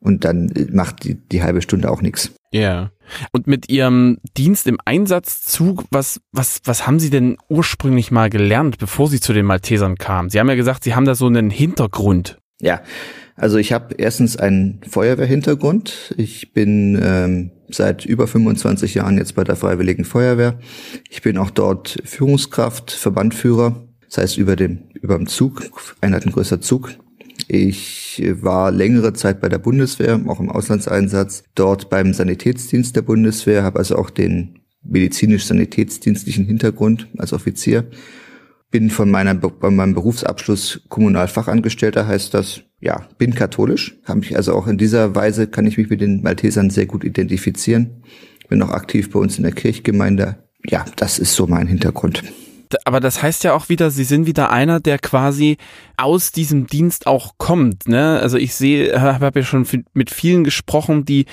Und dann macht die, die halbe Stunde auch nichts. Ja. Yeah. Und mit Ihrem Dienst im Einsatzzug, was, was, was haben Sie denn ursprünglich mal gelernt, bevor Sie zu den Maltesern kamen? Sie haben ja gesagt, Sie haben da so einen Hintergrund. Ja, also ich habe erstens einen Feuerwehrhintergrund. Ich bin ähm, seit über 25 Jahren jetzt bei der Freiwilligen Feuerwehr. Ich bin auch dort Führungskraft, Verbandführer. Das heißt über dem über dem Zug, einheitengrößer Zug. Ich war längere Zeit bei der Bundeswehr, auch im Auslandseinsatz, dort beim Sanitätsdienst der Bundeswehr, habe also auch den medizinisch-sanitätsdienstlichen Hintergrund als Offizier. Bin von meiner, bei meinem Berufsabschluss Kommunalfachangestellter heißt das, ja, bin katholisch, habe mich also auch in dieser Weise kann ich mich mit den Maltesern sehr gut identifizieren. Bin auch aktiv bei uns in der Kirchgemeinde. Ja, das ist so mein Hintergrund aber das heißt ja auch wieder, sie sind wieder einer, der quasi aus diesem Dienst auch kommt. Ne? Also ich sehe, habe hab ja schon mit vielen gesprochen, die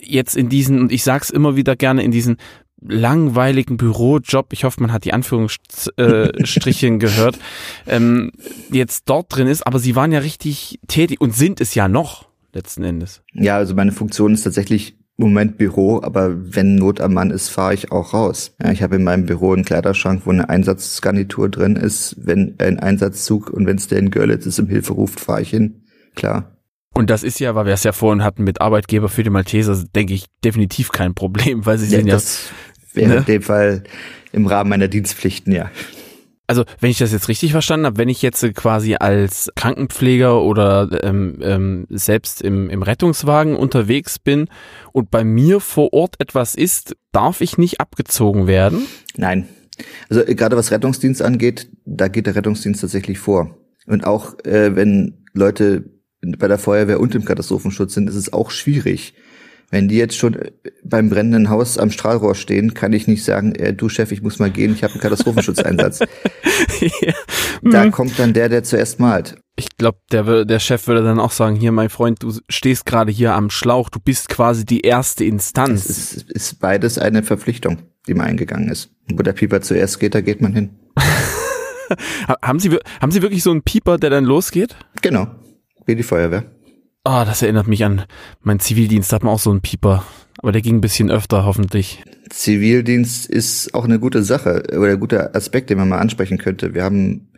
jetzt in diesen, und ich sag's immer wieder gerne, in diesen langweiligen Bürojob, ich hoffe, man hat die Anführungsstrichen gehört, ähm, jetzt dort drin ist, aber sie waren ja richtig tätig und sind es ja noch letzten Endes. Ja, also meine Funktion ist tatsächlich Moment Büro, aber wenn Not am Mann ist, fahre ich auch raus. Ja, ich habe in meinem Büro einen Kleiderschrank, wo eine Einsatzgarnitur drin ist. Wenn ein Einsatzzug und wenn es der in Görlitz ist, im Hilfe ruft, fahre ich hin. Klar. Und das ist ja, weil wir es ja vorhin hatten mit Arbeitgeber für die Malteser, denke ich, definitiv kein Problem, weil sie ja, sind ja. Das wäre ne? in dem Fall im Rahmen meiner Dienstpflichten, ja. Also, wenn ich das jetzt richtig verstanden habe, wenn ich jetzt quasi als Krankenpfleger oder ähm, ähm, selbst im, im Rettungswagen unterwegs bin und bei mir vor Ort etwas ist, darf ich nicht abgezogen werden? Nein. Also äh, gerade was Rettungsdienst angeht, da geht der Rettungsdienst tatsächlich vor. Und auch äh, wenn Leute bei der Feuerwehr und im Katastrophenschutz sind, ist es auch schwierig wenn die jetzt schon äh, beim brennenden Haus am Strahlrohr stehen, kann ich nicht sagen, äh, du Chef, ich muss mal gehen, ich habe einen Katastrophenschutzeinsatz. ja. Da mhm. kommt dann der, der zuerst malt. Ich glaube, der, der Chef würde dann auch sagen, hier, mein Freund, du stehst gerade hier am Schlauch, du bist quasi die erste Instanz. Es ist, ist beides eine Verpflichtung, die man eingegangen ist. Wo der Pieper zuerst geht, da geht man hin. haben, Sie, haben Sie wirklich so einen Pieper, der dann losgeht? Genau, wie die Feuerwehr. Ah, das erinnert mich an meinen Zivildienst, da hat man auch so einen Pieper. Aber der ging ein bisschen öfter, hoffentlich. Zivildienst ist auch eine gute Sache oder ein guter Aspekt, den man mal ansprechen könnte. Wir haben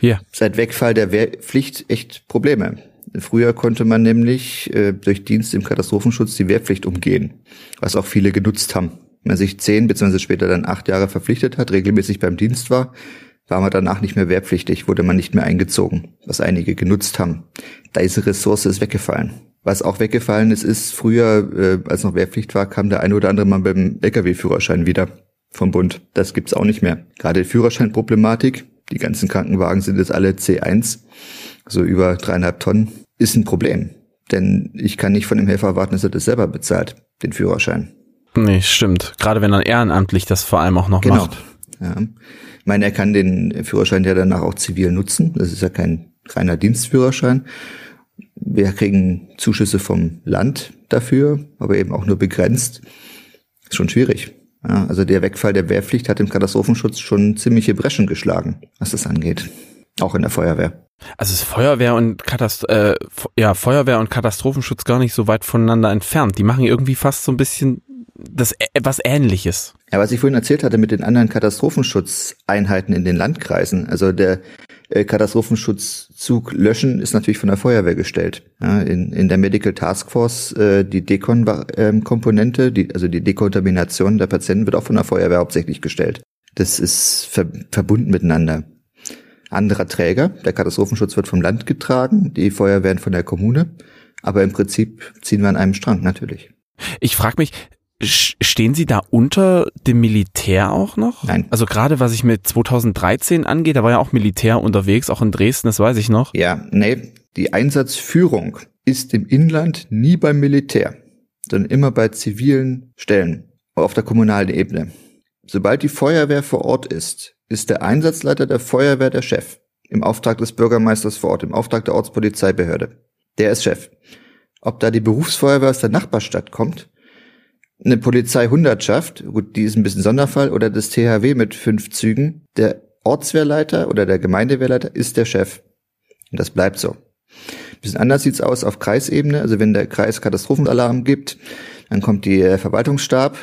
yeah. seit Wegfall der Wehrpflicht echt Probleme. Früher konnte man nämlich äh, durch Dienst im Katastrophenschutz die Wehrpflicht umgehen, was auch viele genutzt haben. Wenn man sich zehn beziehungsweise später dann acht Jahre verpflichtet hat, regelmäßig beim Dienst war, war man danach nicht mehr wehrpflichtig, wurde man nicht mehr eingezogen, was einige genutzt haben. Diese Ressource ist weggefallen. Was auch weggefallen ist, ist früher, äh, als noch Wehrpflicht war, kam der eine oder andere Mal beim Lkw-Führerschein wieder vom Bund. Das gibt's auch nicht mehr. Gerade die Führerscheinproblematik, die ganzen Krankenwagen sind jetzt alle C1, so über dreieinhalb Tonnen, ist ein Problem. Denn ich kann nicht von dem Helfer erwarten, dass er das selber bezahlt, den Führerschein. Nee, stimmt. Gerade wenn er ehrenamtlich das vor allem auch noch genau. macht. Ja. Ich meine, er kann den Führerschein ja danach auch zivil nutzen. Das ist ja kein reiner Dienstführerschein. Wir kriegen Zuschüsse vom Land dafür, aber eben auch nur begrenzt. Ist schon schwierig. Ja, also der Wegfall der Wehrpflicht hat im Katastrophenschutz schon ziemliche Breschen geschlagen, was das angeht. Auch in der Feuerwehr. Also ist Feuerwehr und Katast äh, ja, Feuerwehr und Katastrophenschutz gar nicht so weit voneinander entfernt. Die machen irgendwie fast so ein bisschen das etwas Ähnliches. Ja, was ich vorhin erzählt hatte mit den anderen Katastrophenschutzeinheiten in den Landkreisen, also der äh, Katastrophenschutzzug löschen ist natürlich von der Feuerwehr gestellt. Ja, in, in der Medical Task Force äh, die Dekon-Komponente, die, also die Dekontamination der Patienten wird auch von der Feuerwehr hauptsächlich gestellt. Das ist ver verbunden miteinander. Anderer Träger, der Katastrophenschutz wird vom Land getragen, die Feuerwehren von der Kommune, aber im Prinzip ziehen wir an einem Strang natürlich. Ich frage mich, Stehen Sie da unter dem Militär auch noch? Nein. Also gerade was ich mit 2013 angeht, da war ja auch Militär unterwegs, auch in Dresden, das weiß ich noch. Ja, nee, die Einsatzführung ist im Inland nie beim Militär, sondern immer bei zivilen Stellen auf der kommunalen Ebene. Sobald die Feuerwehr vor Ort ist, ist der Einsatzleiter der Feuerwehr der Chef. Im Auftrag des Bürgermeisters vor Ort, im Auftrag der Ortspolizeibehörde. Der ist Chef. Ob da die Berufsfeuerwehr aus der Nachbarstadt kommt, eine Polizeihundertschaft, gut, die ist ein bisschen Sonderfall, oder das THW mit fünf Zügen, der Ortswehrleiter oder der Gemeindewehrleiter ist der Chef. Und das bleibt so. Ein bisschen anders sieht's aus auf Kreisebene. Also wenn der Kreis Katastrophenalarm gibt, dann kommt die äh, Verwaltungsstab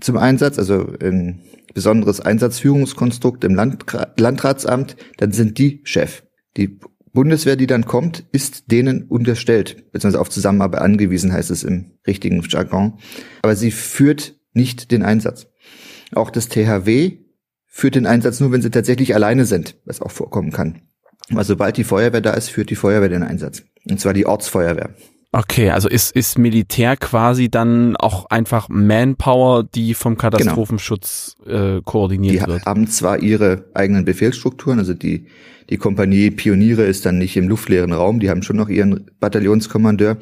zum Einsatz, also ein besonderes Einsatzführungskonstrukt im Landra Landratsamt, dann sind die Chef. Die Bundeswehr, die dann kommt, ist denen unterstellt, beziehungsweise auf Zusammenarbeit angewiesen, heißt es im richtigen Jargon. Aber sie führt nicht den Einsatz. Auch das THW führt den Einsatz nur, wenn sie tatsächlich alleine sind, was auch vorkommen kann. Aber sobald die Feuerwehr da ist, führt die Feuerwehr den Einsatz. Und zwar die Ortsfeuerwehr. Okay, also ist, ist Militär quasi dann auch einfach Manpower, die vom genau. Katastrophenschutz genau. äh, koordiniert die wird? Die haben zwar ihre eigenen Befehlsstrukturen, also die die Kompanie Pioniere ist dann nicht im luftleeren Raum, die haben schon noch ihren Bataillonskommandeur,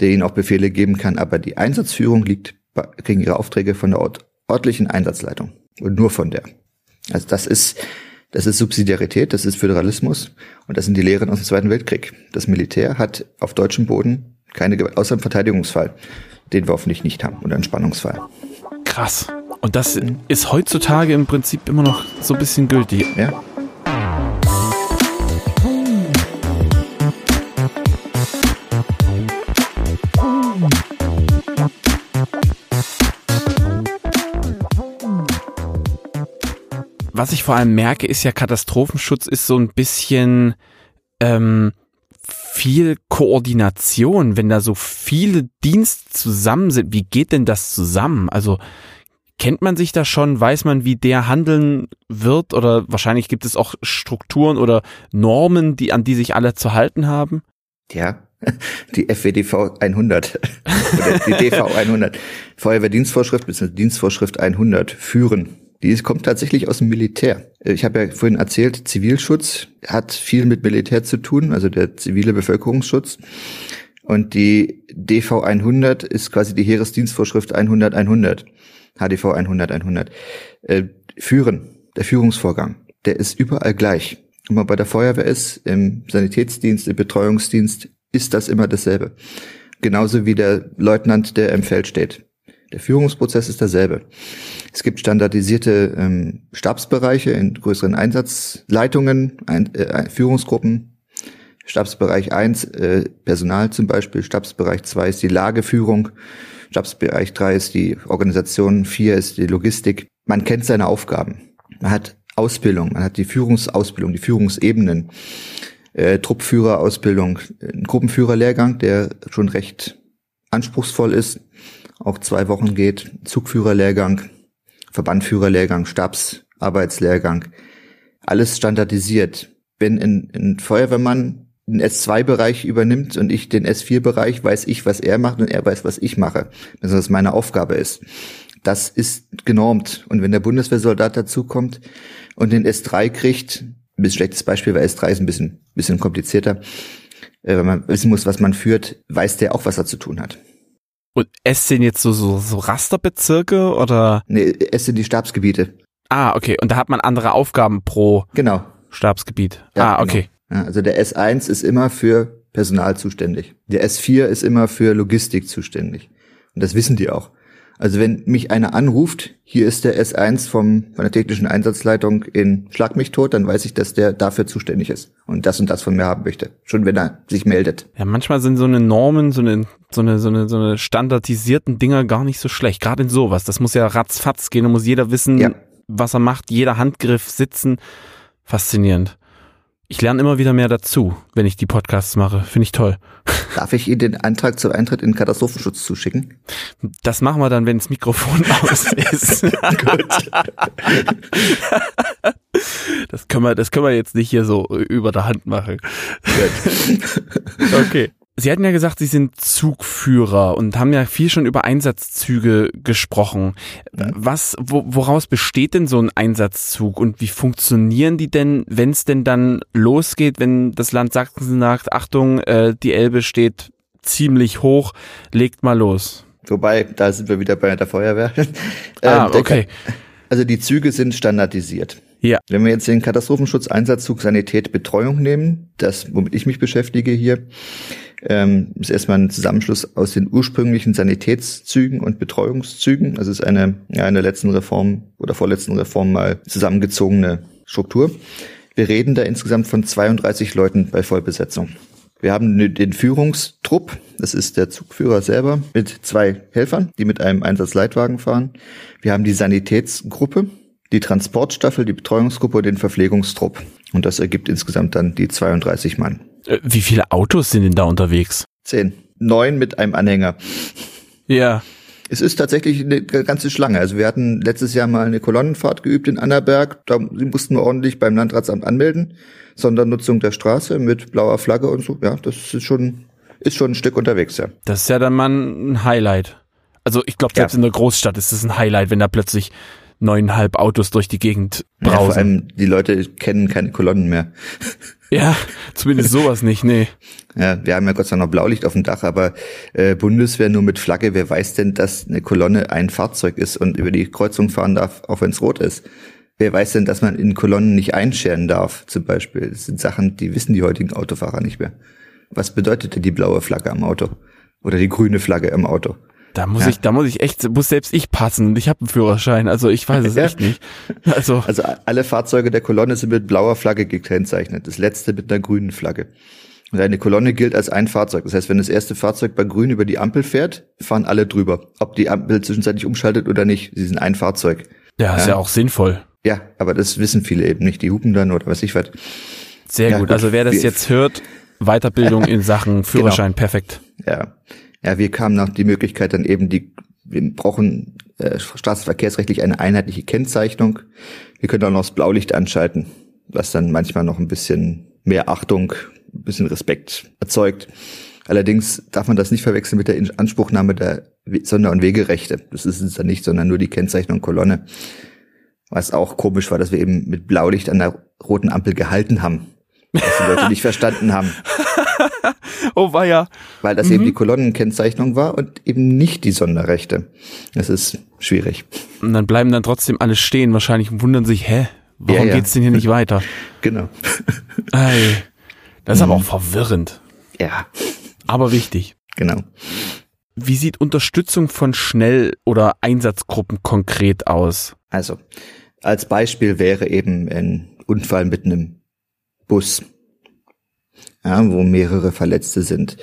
der ihnen auch Befehle geben kann, aber die Einsatzführung liegt, kriegen ihre Aufträge von der Ort, örtlichen Einsatzleitung und nur von der. Also das ist, das ist Subsidiarität, das ist Föderalismus und das sind die Lehren aus dem Zweiten Weltkrieg. Das Militär hat auf deutschem Boden keine Gewalt, außer im Verteidigungsfall, den wir hoffentlich nicht haben, oder einen Spannungsfall. Krass. Und das ist heutzutage im Prinzip immer noch so ein bisschen gültig. Ja. Was ich vor allem merke, ist ja, Katastrophenschutz ist so ein bisschen ähm, viel Koordination, wenn da so viele Dienste zusammen sind. Wie geht denn das zusammen? Also kennt man sich da schon? Weiß man, wie der handeln wird? Oder wahrscheinlich gibt es auch Strukturen oder Normen, die an die sich alle zu halten haben? Ja, die FWDV 100 oder die DV 100 Feuerwehrdienstvorschrift bzw. Dienstvorschrift 100 führen die kommt tatsächlich aus dem Militär. Ich habe ja vorhin erzählt, Zivilschutz hat viel mit Militär zu tun, also der zivile Bevölkerungsschutz. Und die DV 100 ist quasi die Heeresdienstvorschrift 100 100, HDV 100 100. Äh, führen, der Führungsvorgang, der ist überall gleich. Wenn man bei der Feuerwehr ist, im Sanitätsdienst, im Betreuungsdienst, ist das immer dasselbe. Genauso wie der Leutnant, der im Feld steht. Der Führungsprozess ist derselbe. Es gibt standardisierte ähm, Stabsbereiche in größeren Einsatzleitungen, ein, äh, Führungsgruppen. Stabsbereich 1, äh, Personal zum Beispiel. Stabsbereich 2 ist die Lageführung. Stabsbereich 3 ist die Organisation. 4 ist die Logistik. Man kennt seine Aufgaben. Man hat Ausbildung, man hat die Führungsausbildung, die Führungsebenen, äh, Truppführerausbildung, ein Gruppenführerlehrgang, der schon recht anspruchsvoll ist auch zwei Wochen geht, Zugführerlehrgang, Verbandführerlehrgang, Stabsarbeitslehrgang, alles standardisiert. Wenn ein, ein Feuerwehrmann den S2-Bereich übernimmt und ich den S4-Bereich, weiß ich, was er macht und er weiß, was ich mache, also was meine Aufgabe ist. Das ist genormt. Und wenn der Bundeswehrsoldat dazukommt und den S3 kriegt, ein bisschen schlechtes Beispiel, weil S3 ist ein bisschen, bisschen komplizierter, äh, wenn man wissen muss, was man führt, weiß der auch, was er zu tun hat. Und es sind jetzt so, so, so Rasterbezirke oder? Nee, es sind die Stabsgebiete. Ah, okay. Und da hat man andere Aufgaben pro genau. Stabsgebiet. Ja, ah, okay. Genau. Ja, also der S1 ist immer für Personal zuständig. Der S4 ist immer für Logistik zuständig. Und das wissen die auch. Also wenn mich einer anruft, hier ist der S1 vom, von der technischen Einsatzleitung in Schlag mich tot, dann weiß ich, dass der dafür zuständig ist und das und das von mir haben möchte. Schon wenn er sich meldet. Ja, manchmal sind so eine Normen, so eine, so eine, so eine, so eine standardisierten Dinger gar nicht so schlecht. Gerade in sowas. Das muss ja ratzfatz gehen. Da muss jeder wissen, Ja. was er macht, jeder Handgriff sitzen. Faszinierend. Ich lerne immer wieder mehr dazu, wenn ich die Podcasts mache. Finde ich toll. Darf ich Ihnen den Antrag zum Eintritt in den Katastrophenschutz zuschicken? Das machen wir dann, wenn das Mikrofon aus ist. Das können wir, das können wir jetzt nicht hier so über der Hand machen. Okay. Sie hatten ja gesagt, Sie sind Zugführer und haben ja viel schon über Einsatzzüge gesprochen. Was, wo, woraus besteht denn so ein Einsatzzug und wie funktionieren die denn, wenn es denn dann losgeht, wenn das Land Sachsen sagt, Achtung, äh, die Elbe steht ziemlich hoch, legt mal los. Wobei, da sind wir wieder bei der Feuerwehr. Ah, Ähm, okay. Ka- Also die Züge sind standardisiert. Ja. Wenn wir jetzt den Katastrophenschutz-Einsatzzug Sanität Betreuung nehmen, das, womit ich mich beschäftige hier, ähm, ist erstmal ein Zusammenschluss aus den ursprünglichen Sanitätszügen und Betreuungszügen. Das ist eine, ja, in der letzten Reform oder vorletzten Reform mal zusammengezogene Struktur. Wir reden da insgesamt von 32 Leuten bei Vollbesetzung. Wir haben den Führungstrupp, das ist der Zugführer selber, mit zwei Helfern, die mit einem Einsatzleitwagen fahren. Wir haben die Sanitätsgruppe, die Transportstaffel, die Betreuungsgruppe und den Verpflegungstrupp. Und das ergibt insgesamt dann die 32 Mann. Äh, Wie viele Autos sind denn da unterwegs? Zehn. Neun mit einem Anhänger. Ja. Es ist tatsächlich eine ganze Schlange. Also wir hatten letztes Jahr mal eine Kolonnenfahrt geübt in Annaberg. Da mussten wir ordentlich beim Landratsamt anmelden. Sondernutzung der Straße mit blauer Flagge und so. Ja, das ist schon, ist schon ein Stück unterwegs, ja. Das ist ja dann mal ein Highlight. Also ich glaube, selbst Ja. in der Großstadt ist das ein Highlight, wenn da plötzlich neuneinhalb Autos durch die Gegend ja vor brausen. allem die Leute kennen keine Kolonnen mehr. Ja, zumindest sowas nicht, nee. Ja, wir haben ja Gott sei Dank noch Blaulicht auf dem Dach, aber äh, Bundeswehr nur mit Flagge. Wer weiß denn, dass eine Kolonne ein Fahrzeug ist und über die Kreuzung fahren darf, auch wenn es rot ist? Wer weiß denn, dass man in Kolonnen nicht einscheren darf, zum Beispiel? Das sind Sachen, die wissen die heutigen Autofahrer nicht mehr. Was bedeutet denn die blaue Flagge am Auto? Oder die grüne Flagge im Auto? Da muss Ja. ich, da muss ich echt, muss selbst ich passen und ich habe einen Führerschein, also ich weiß es Ja. echt nicht. Also, Also alle Fahrzeuge der Kolonne sind mit blauer Flagge gekennzeichnet. Das letzte mit einer grünen Flagge. Und eine Kolonne gilt als ein Fahrzeug. Das heißt, wenn das erste Fahrzeug bei grün über die Ampel fährt, fahren alle drüber. Ob die Ampel zwischenzeitlich umschaltet oder nicht. Sie sind ein Fahrzeug. ja, ist ja auch sinnvoll. Ja, aber das wissen viele eben nicht. Die hupen dann oder was ich was. Sehr Ja, gut. gut. Also wer das jetzt hört, Weiterbildung in Sachen Führerschein, perfekt. Ja. Ja, wir kamen nach die Möglichkeit dann eben die, wir brauchen äh, straßenverkehrsrechtlich eine einheitliche Kennzeichnung. Wir können auch noch das Blaulicht anschalten, was dann manchmal noch ein bisschen mehr Achtung, ein bisschen Respekt erzeugt. Allerdings darf man das nicht verwechseln mit der Inanspruchnahme der Sonder- und Wegerechte. Das ist es dann nicht, sondern nur die Kennzeichnung Kolonne. Was auch komisch war, dass wir eben mit Blaulicht an der roten Ampel gehalten haben. Was die Leute nicht verstanden haben Oh war ja. weil das eben die Kolonnenkennzeichnung war und eben nicht die Sonderrechte. Das ist schwierig. Und dann bleiben dann trotzdem alle stehen wahrscheinlich und wundern sich, hä, warum Ja, ja. geht's denn hier nicht weiter? Genau. Ey, das ist aber auch Mhm. verwirrend, Ja, aber wichtig. genau. Wie sieht Unterstützung von Schnell- oder Einsatzgruppen konkret aus? Also, als Beispiel wäre eben ein Unfall mit einem Bus, ja, wo mehrere Verletzte sind.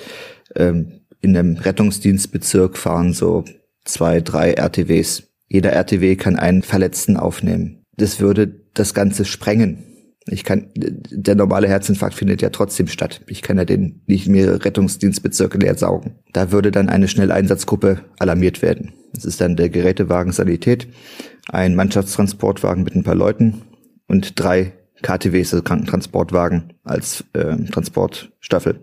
Ähm, in einem Rettungsdienstbezirk fahren so zwei, drei RTWs. Jeder RTW kann einen Verletzten aufnehmen. Das würde das Ganze sprengen. Ich kann, der normale Herzinfarkt findet ja trotzdem statt. Ich kann ja den nicht mehrere Rettungsdienstbezirke leer saugen. Da würde dann eine Schnelleinsatzgruppe alarmiert werden. Das ist dann der Gerätewagen Sanität, ein Mannschaftstransportwagen mit ein paar Leuten und drei KTWs, also Krankentransportwagen als ähm, Transportstaffel.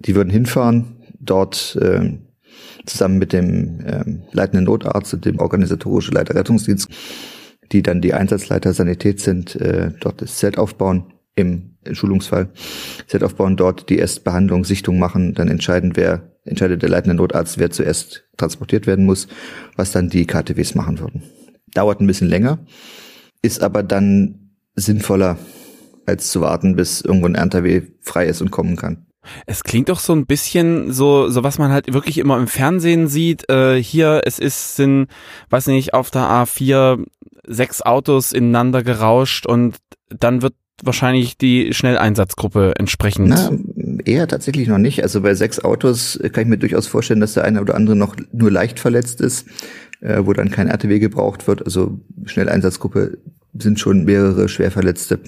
Die würden hinfahren, dort ähm, zusammen mit dem ähm, leitenden Notarzt und dem organisatorischen Leiter Rettungsdienst, die dann die Einsatzleiter Sanität sind, äh, dort das Zelt aufbauen im Schulungsfall, Zelt aufbauen, dort die Erstbehandlung, Sichtung machen, dann entscheiden, wer entscheidet der leitende Notarzt, wer zuerst transportiert werden muss, was dann die KTWs machen würden. Dauert ein bisschen länger, ist aber dann sinnvoller, als zu warten, bis irgendwo ein RTW frei ist und kommen kann. Es klingt doch so ein bisschen so, so was man halt wirklich immer im Fernsehen sieht. Äh, hier, es ist, sind, weiß nicht, auf der A4 sechs Autos ineinander gerauscht und dann wird wahrscheinlich die Schnelleinsatzgruppe entsprechend. Na, eher tatsächlich noch nicht. Also bei sechs Autos kann ich mir durchaus vorstellen, dass der eine oder andere noch nur leicht verletzt ist, äh, wo dann kein RTW gebraucht wird. Also Schnelleinsatzgruppe sind schon mehrere Schwerverletzte,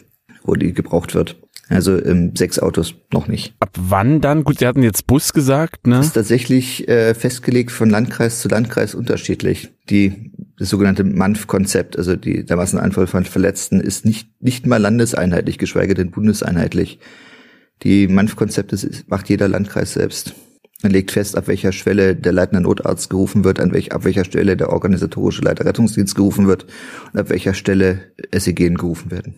wo die gebraucht wird. Also ähm, sechs Autos noch nicht. Ab wann dann? Gut, Sie hatten jetzt Bus gesagt, ne? Das ist tatsächlich äh, festgelegt von Landkreis zu Landkreis unterschiedlich. Die das sogenannte MANF-Konzept, also die, der Massenanfall von Verletzten, ist nicht, nicht mal landeseinheitlich, geschweige denn bundeseinheitlich. Die MANF-Konzepte macht jeder Landkreis selbst. Er legt fest, ab welcher Schwelle der leitende Notarzt gerufen wird, an welch, ab welcher Stelle der organisatorische Leiter Rettungsdienst gerufen wird und ab welcher Stelle SEG gerufen werden.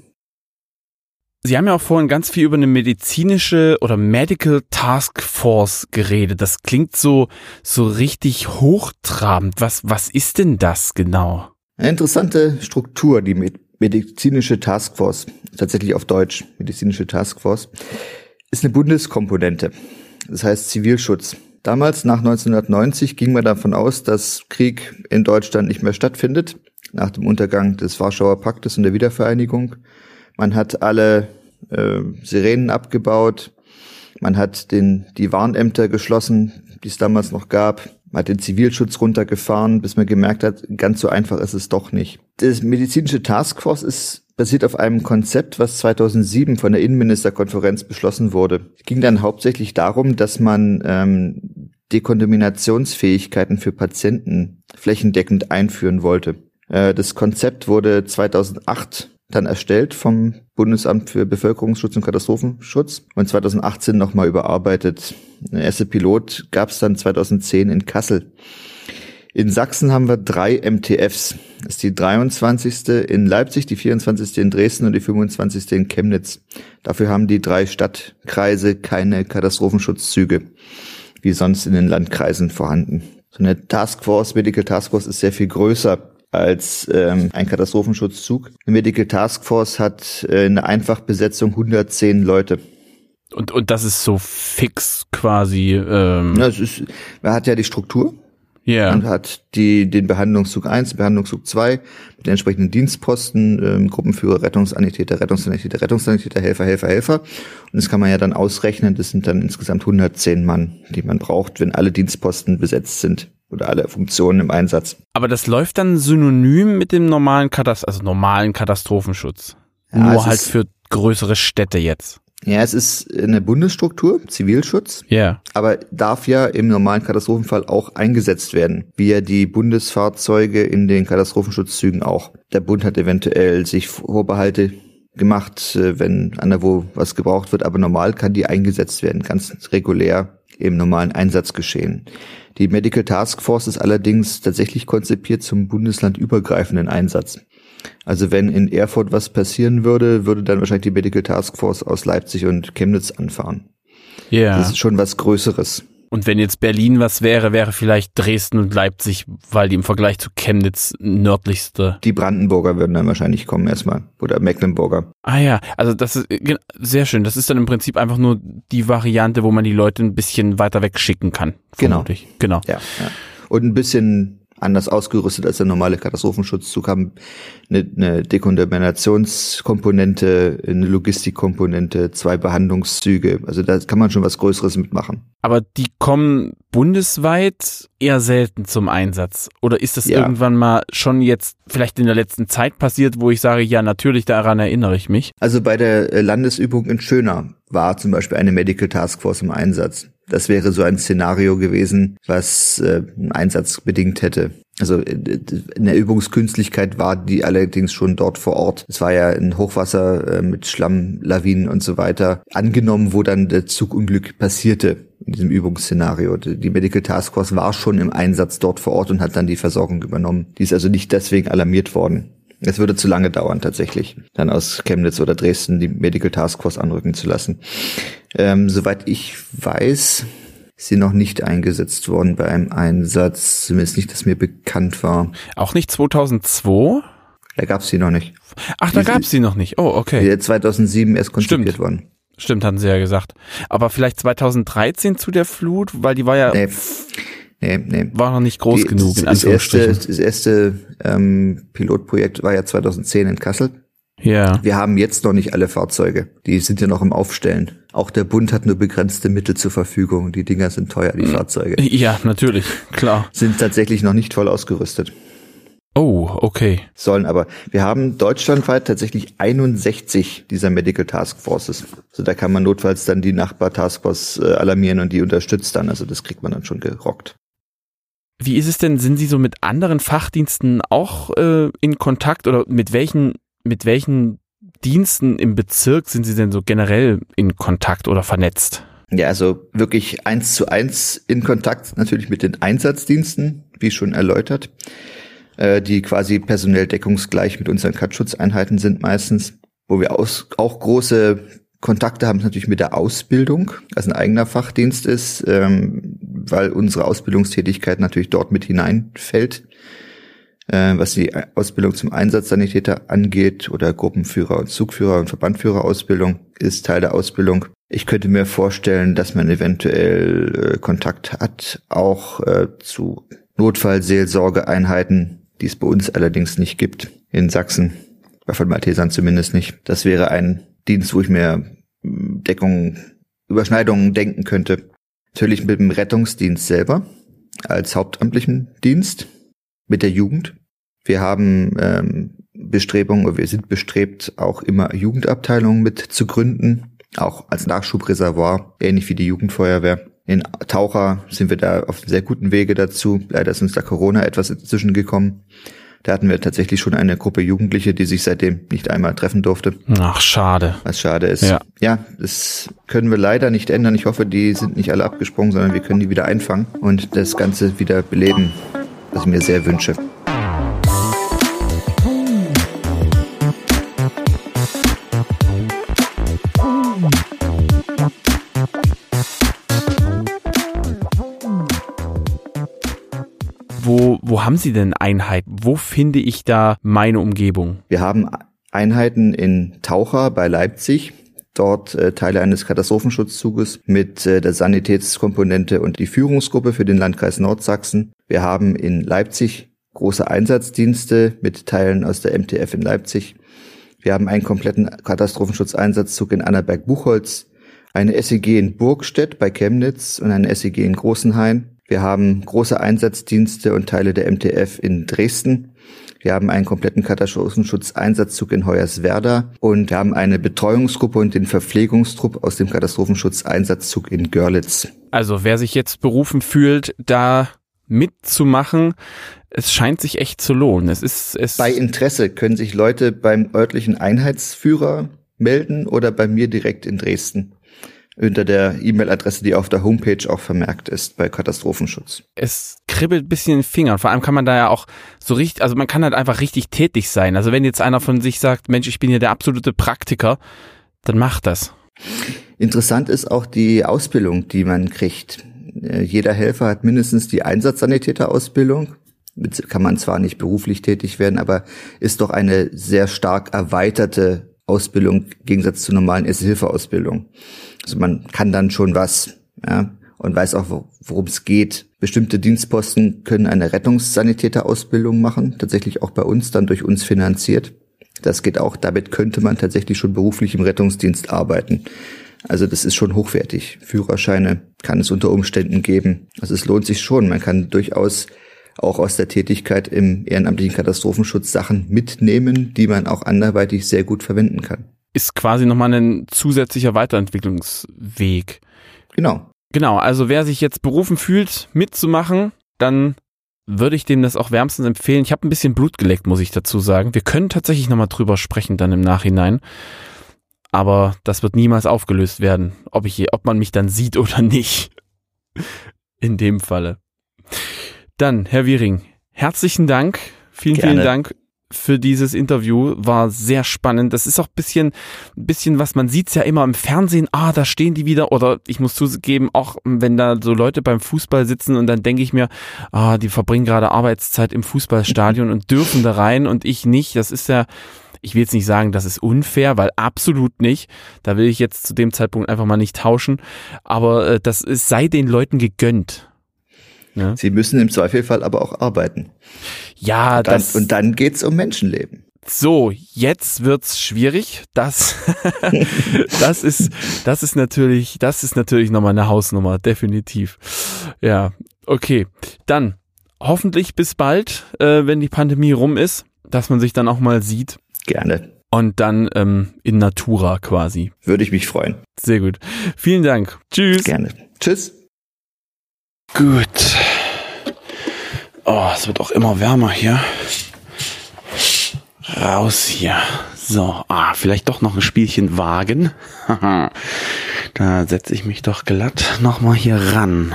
Sie haben ja auch vorhin ganz viel über eine medizinische oder Medical Task Force geredet. Das klingt so, so richtig hochtrabend. Was, was ist denn das genau? Eine interessante Struktur, die medizinische Task Force, tatsächlich auf Deutsch, medizinische Task Force, ist eine Bundeskomponente. Das heißt Zivilschutz. Damals, nach 1990, ging man davon aus, dass Krieg in Deutschland nicht mehr stattfindet, nach dem Untergang des Warschauer Paktes und der Wiedervereinigung. Man hat alle äh, Sirenen abgebaut. Man hat den, die Warnämter geschlossen, die es damals noch gab. Man hat den Zivilschutz runtergefahren, bis man gemerkt hat, ganz so einfach ist es doch nicht. Das medizinische Taskforce ist basiert auf einem Konzept, was 2007 von der Innenministerkonferenz beschlossen wurde. Es ging dann hauptsächlich darum, dass man ähm, Dekontaminationsfähigkeiten für Patienten flächendeckend einführen wollte. Äh, das Konzept wurde 2008 dann erstellt vom Bundesamt für Bevölkerungsschutz und Katastrophenschutz und 2018 nochmal überarbeitet. Eine erste Pilot gab es dann 2010 in Kassel. In Sachsen haben wir drei MTFs. Das ist die 23. in Leipzig, die 24. in Dresden und die 25. in Chemnitz. Dafür haben die drei Stadtkreise keine Katastrophenschutzzüge, wie sonst in den Landkreisen vorhanden. So eine Taskforce, Medical Taskforce ist sehr viel größer als ähm, ein Katastrophenschutzzug. Die Medical Task Force hat äh, eine Einfachbesetzung 110 Leute. Und, und das ist so fix quasi. Ähm ja, es ist, man hat ja die Struktur. Ja. Yeah. Und hat die, den Behandlungszug 1, Behandlungszug 2 mit den entsprechenden Dienstposten, ähm, Gruppenführer, Rettungssanitäter, Rettungssanitäter, Rettungssanitäter, Helfer, Helfer, Helfer. Und das kann man ja dann ausrechnen. Das sind dann insgesamt 110 Mann, die man braucht, wenn alle Dienstposten besetzt sind oder alle Funktionen im Einsatz. Aber das läuft dann synonym mit dem normalen Katast also normalen Katastrophenschutz. Ja, Nur halt für größere Städte jetzt. Ja, es ist eine Bundesstruktur, Zivilschutz. Ja. Yeah. Aber darf ja im normalen Katastrophenfall auch eingesetzt werden, wie ja die Bundesfahrzeuge in den Katastrophenschutzzügen auch. Der Bund hat eventuell sich Vorbehalte gemacht, äh, wenn an der wo was gebraucht wird, aber normal kann die eingesetzt werden, ganz regulär im normalen Einsatz geschehen. Die Medical Task Force ist allerdings tatsächlich konzipiert zum bundeslandübergreifenden Einsatz. Also wenn in Erfurt was passieren würde, würde dann wahrscheinlich die Medical Task Force aus Leipzig und Chemnitz anfahren. Ja. Yeah. Das ist schon was Größeres. Und wenn jetzt Berlin was wäre, wäre vielleicht Dresden und Leipzig, weil die im Vergleich zu Chemnitz nördlichste. Die Brandenburger würden dann wahrscheinlich kommen erstmal. Oder Mecklenburger. Ah ja, also das ist sehr schön. Das ist dann im Prinzip einfach nur die Variante, wo man die Leute ein bisschen weiter weg schicken kann. Vermutlich. Genau. genau. Ja, ja. Und ein bisschen anders ausgerüstet als der normale Katastrophenschutzzug, haben eine, eine Dekontaminationskomponente, eine Logistikkomponente, zwei Behandlungszüge. Also da kann man schon was Größeres mitmachen. Aber die kommen bundesweit eher selten zum Einsatz. Oder ist das ja. irgendwann mal schon jetzt vielleicht in der letzten Zeit passiert, wo ich sage, ja, natürlich, daran erinnere ich mich? Also bei der äh, Landesübung in Schöner war zum Beispiel eine Medical Task Force im Einsatz. Das wäre so ein Szenario gewesen, was äh, einen Einsatz bedingt hätte. Also äh, in der Übungskünstlichkeit war die allerdings schon dort vor Ort. Es war ja ein Hochwasser äh, mit Schlammlawinen und so weiter angenommen, wo dann der Zugunglück passierte in diesem Übungsszenario. Die Medical Task Force war schon im Einsatz dort vor Ort und hat dann die Versorgung übernommen. Die ist also nicht deswegen alarmiert worden. Es würde zu lange dauern, tatsächlich, dann aus Chemnitz oder Dresden die Medical Task Force anrücken zu lassen. Ähm, soweit ich weiß, ist sie noch nicht eingesetzt worden bei einem Einsatz, zumindest nicht, dass mir bekannt war. Auch nicht 2002? Da gab es sie noch nicht. Ach, da gab es sie noch nicht. Oh, okay. Die 2007 erst konzipiert Stimmt. worden. stimmt, hatten sie ja gesagt. Aber vielleicht 2013 zu der Flut, weil die war ja Nee, nee, nee. war noch nicht groß Die- genug in das, das erste, das erste ähm, Pilotprojekt war ja 2010 in Kassel. Ja. Wir haben jetzt noch nicht alle Fahrzeuge. Die sind ja noch im Aufstellen. Auch der Bund hat nur begrenzte Mittel zur Verfügung. Die Dinger sind teuer, Hm. die Fahrzeuge. Ja, natürlich, klar. Sind tatsächlich noch nicht voll ausgerüstet. Oh, okay. Sollen aber. Wir haben deutschlandweit tatsächlich 61 dieser Medical Task Forces. Also da kann man notfalls dann die Nachbar-Taskforce äh, alarmieren und die unterstützt dann. Also das kriegt man dann schon gerockt. Wie ist es denn? Sind Sie so mit anderen Fachdiensten auch äh, in Kontakt oder mit welchen, mit welchen Diensten im Bezirk sind Sie denn so generell in Kontakt oder vernetzt? Ja, also wirklich eins zu eins in Kontakt natürlich mit den Einsatzdiensten, wie schon erläutert, äh, die quasi personell deckungsgleich mit unseren Katzschutzeinheiten sind meistens. Wo wir aus, auch große Kontakte haben, natürlich mit der Ausbildung, also ein eigener Fachdienst ist, ähm, weil unsere Ausbildungstätigkeit natürlich dort mit hineinfällt, äh, was die Ausbildung zum Einsatzsanitäter angeht oder Gruppenführer und Zugführer und Verbandführerausbildung ist Teil der Ausbildung. Ich könnte mir vorstellen, dass man eventuell äh, Kontakt hat, auch äh, zu Notfallseelsorgeeinheiten, die es bei uns allerdings nicht gibt in Sachsen, bei von Maltesern zumindest nicht. Das wäre ein Dienst, wo ich mir mh, Deckung, Überschneidungen denken könnte. Natürlich mit dem Rettungsdienst selber als hauptamtlichen Dienst mit der Jugend. Wir haben ähm, Bestrebungen, oder wir sind bestrebt, auch immer Jugendabteilungen mit zu gründen, auch als Nachschubreservoir, ähnlich wie die Jugendfeuerwehr. In Taucher sind wir da auf sehr guten Wege dazu. Leider ist uns da Corona etwas inzwischen gekommen. Da hatten wir tatsächlich schon eine Gruppe Jugendliche, die sich seitdem nicht einmal treffen durfte, Ach, schade. was schade ist. Ja. ja, das können wir leider nicht ändern. Ich hoffe, die sind nicht alle abgesprungen, sondern wir können die wieder einfangen und das Ganze wieder beleben, was ich mir sehr wünsche. Wo, haben Sie denn Einheiten? Wo finde ich da meine Umgebung? Wir haben Einheiten in Taucher bei Leipzig. Dort äh, Teile eines Katastrophenschutzzuges mit äh, der Sanitätskomponente und die Führungsgruppe für den Landkreis Nordsachsen. Wir haben in Leipzig große Einsatzdienste mit Teilen aus der MTF in Leipzig. Wir haben einen kompletten Katastrophenschutzeinsatzzug in Annaberg-Buchholz, eine SEG in Burgstedt bei Chemnitz und eine SEG in Großenhain. Wir haben große Einsatzdienste und Teile der MTF in Dresden. Wir haben einen kompletten Katastrophenschutzeinsatzzug in Hoyerswerda und wir haben eine Betreuungsgruppe und den Verpflegungstrupp aus dem Katastrophenschutzeinsatzzug in Görlitz. Also wer sich jetzt berufen fühlt, da mitzumachen, es scheint sich echt zu lohnen. Es ist es Bei Interesse können sich Leute beim örtlichen Einheitsführer melden oder bei mir direkt in Dresden unter der E-Mail-Adresse, die auf der Homepage auch vermerkt ist bei Katastrophenschutz. es kribbelt ein bisschen in den Fingern. Vor allem kann man da ja auch so richtig, also man kann halt einfach richtig tätig sein. Also wenn jetzt einer von sich sagt, Mensch, ich bin hier der absolute Praktiker, dann macht das. Interessant ist auch die Ausbildung, die man kriegt. Äh, Jeder Helfer hat mindestens die Einsatzsanitäterausbildung. Kann man zwar nicht beruflich tätig werden, aber ist doch eine sehr stark erweiterte Ausbildung im Gegensatz zur normalen Erste-Hilfe-Ausbildung. Also man kann dann schon was, ja, und weiß auch, wo- worum es geht. Bestimmte Dienstposten können eine Rettungssanitäterausbildung machen, tatsächlich auch bei uns, dann durch uns finanziert. Das geht auch, damit könnte man tatsächlich schon beruflich im Rettungsdienst arbeiten. Also das ist schon hochwertig. Führerscheine kann es unter Umständen geben. Also es lohnt sich schon. Man kann durchaus auch aus der Tätigkeit im ehrenamtlichen Katastrophenschutz Sachen mitnehmen, die man auch anderweitig sehr gut verwenden kann. Ist quasi nochmal ein zusätzlicher Weiterentwicklungsweg. Genau. Genau, also wer sich jetzt berufen fühlt, mitzumachen, dann würde ich dem das auch wärmstens empfehlen. Ich habe ein bisschen Blut geleckt, muss ich dazu sagen. Wir können tatsächlich nochmal drüber sprechen dann im Nachhinein. Aber das wird niemals aufgelöst werden, ob ich, ob man mich dann sieht oder nicht. In dem Falle. Dann, Herr Wiering, herzlichen Dank. Vielen, Gerne. vielen Dank für dieses Interview. War sehr spannend. Das ist auch ein bisschen, bisschen was, man sieht's ja immer im Fernsehen, ah, da stehen die wieder. Oder ich muss zugeben, auch wenn da so Leute beim Fußball sitzen und dann denke ich mir, ah, die verbringen gerade Arbeitszeit im Fußballstadion und dürfen da rein und ich nicht. Das ist ja, ich will jetzt nicht sagen, das ist unfair, weil absolut nicht. Da will ich jetzt zu dem Zeitpunkt einfach mal nicht tauschen. Aber äh, das ist, sei den Leuten gegönnt. Ja. Sie müssen im Zweifelfall aber auch arbeiten. Ja, und dann, das. Und dann geht's um Menschenleben. So, jetzt wird's schwierig. Das, das ist, das ist natürlich, das ist natürlich nochmal eine Hausnummer, definitiv. Ja, okay. Dann hoffentlich bis bald, äh, wenn die Pandemie rum ist, dass man sich dann auch mal sieht. Gerne. Und dann ähm, in Natura quasi. Würde ich mich freuen. Sehr gut. Vielen Dank. Tschüss. Gerne. Tschüss. Gut. Oh, es wird auch immer wärmer hier. Raus hier. So, ah, vielleicht doch noch ein Spielchen wagen. da setze ich mich doch glatt nochmal hier ran.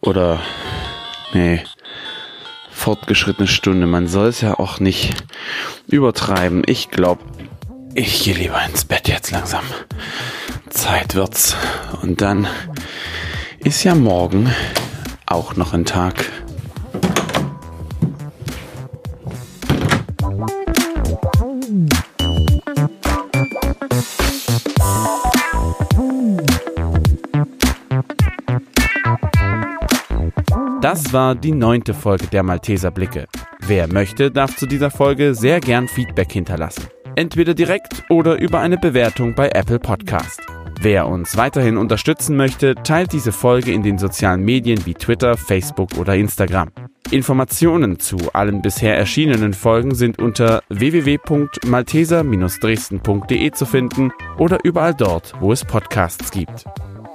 Oder, nee, fortgeschrittene Stunde. Man soll es ja auch nicht übertreiben. Ich glaube, ich gehe lieber ins Bett jetzt langsam. Zeit wird's. Und dann ist ja morgen auch noch ein Tag. Das war die neunte Folge der Malteser Blicke. Wer möchte, darf zu dieser Folge sehr gern Feedback hinterlassen. Entweder direkt oder über eine Bewertung bei Apple Podcast. Wer uns weiterhin unterstützen möchte, teilt diese Folge in den sozialen Medien wie Twitter, Facebook oder Instagram. Informationen zu allen bisher erschienenen Folgen sind unter www.malteser-dresden.de zu finden oder überall dort, wo es Podcasts gibt.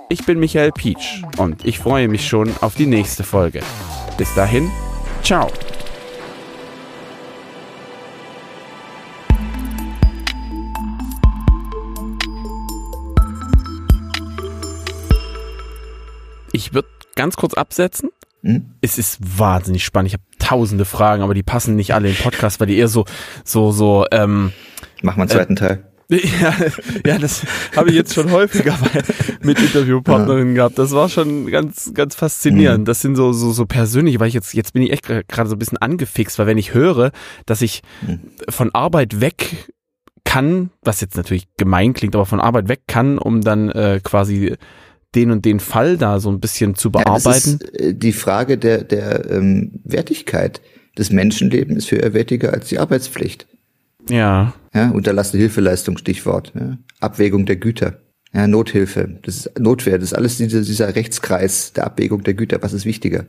Ich bin Michael Pietsch und ich freue mich schon auf die nächste Folge. Bis dahin, ciao. Ich würde ganz kurz absetzen. Hm? Es ist wahnsinnig spannend. Ich habe tausende Fragen, aber die passen nicht alle in den Podcast, weil die eher so, so, so. Ähm, Mach mal einen zweiten äh, Teil. Ja, ja das habe ich jetzt schon häufiger mit Interviewpartnerinnen gehabt. Das war schon ganz, ganz faszinierend. Mhm. Das sind so, so, so persönlich, weil ich jetzt, jetzt bin ich echt gerade so ein bisschen angefixt, weil wenn ich höre, dass ich mhm. von Arbeit weg kann, was jetzt natürlich gemein klingt, aber von Arbeit weg kann, um dann äh, quasi den und den Fall da so ein bisschen zu bearbeiten. Ja, das ist äh, die Frage der, der ähm, Wertigkeit. Das Menschenleben ist für wertiger als die Arbeitspflicht. Ja. Ja, unterlassene Hilfeleistung, Stichwort. Ja. Abwägung der Güter. Ja, Nothilfe. Das ist Notwehr. Das ist alles dieser, dieser Rechtskreis der Abwägung der Güter. Was ist wichtiger?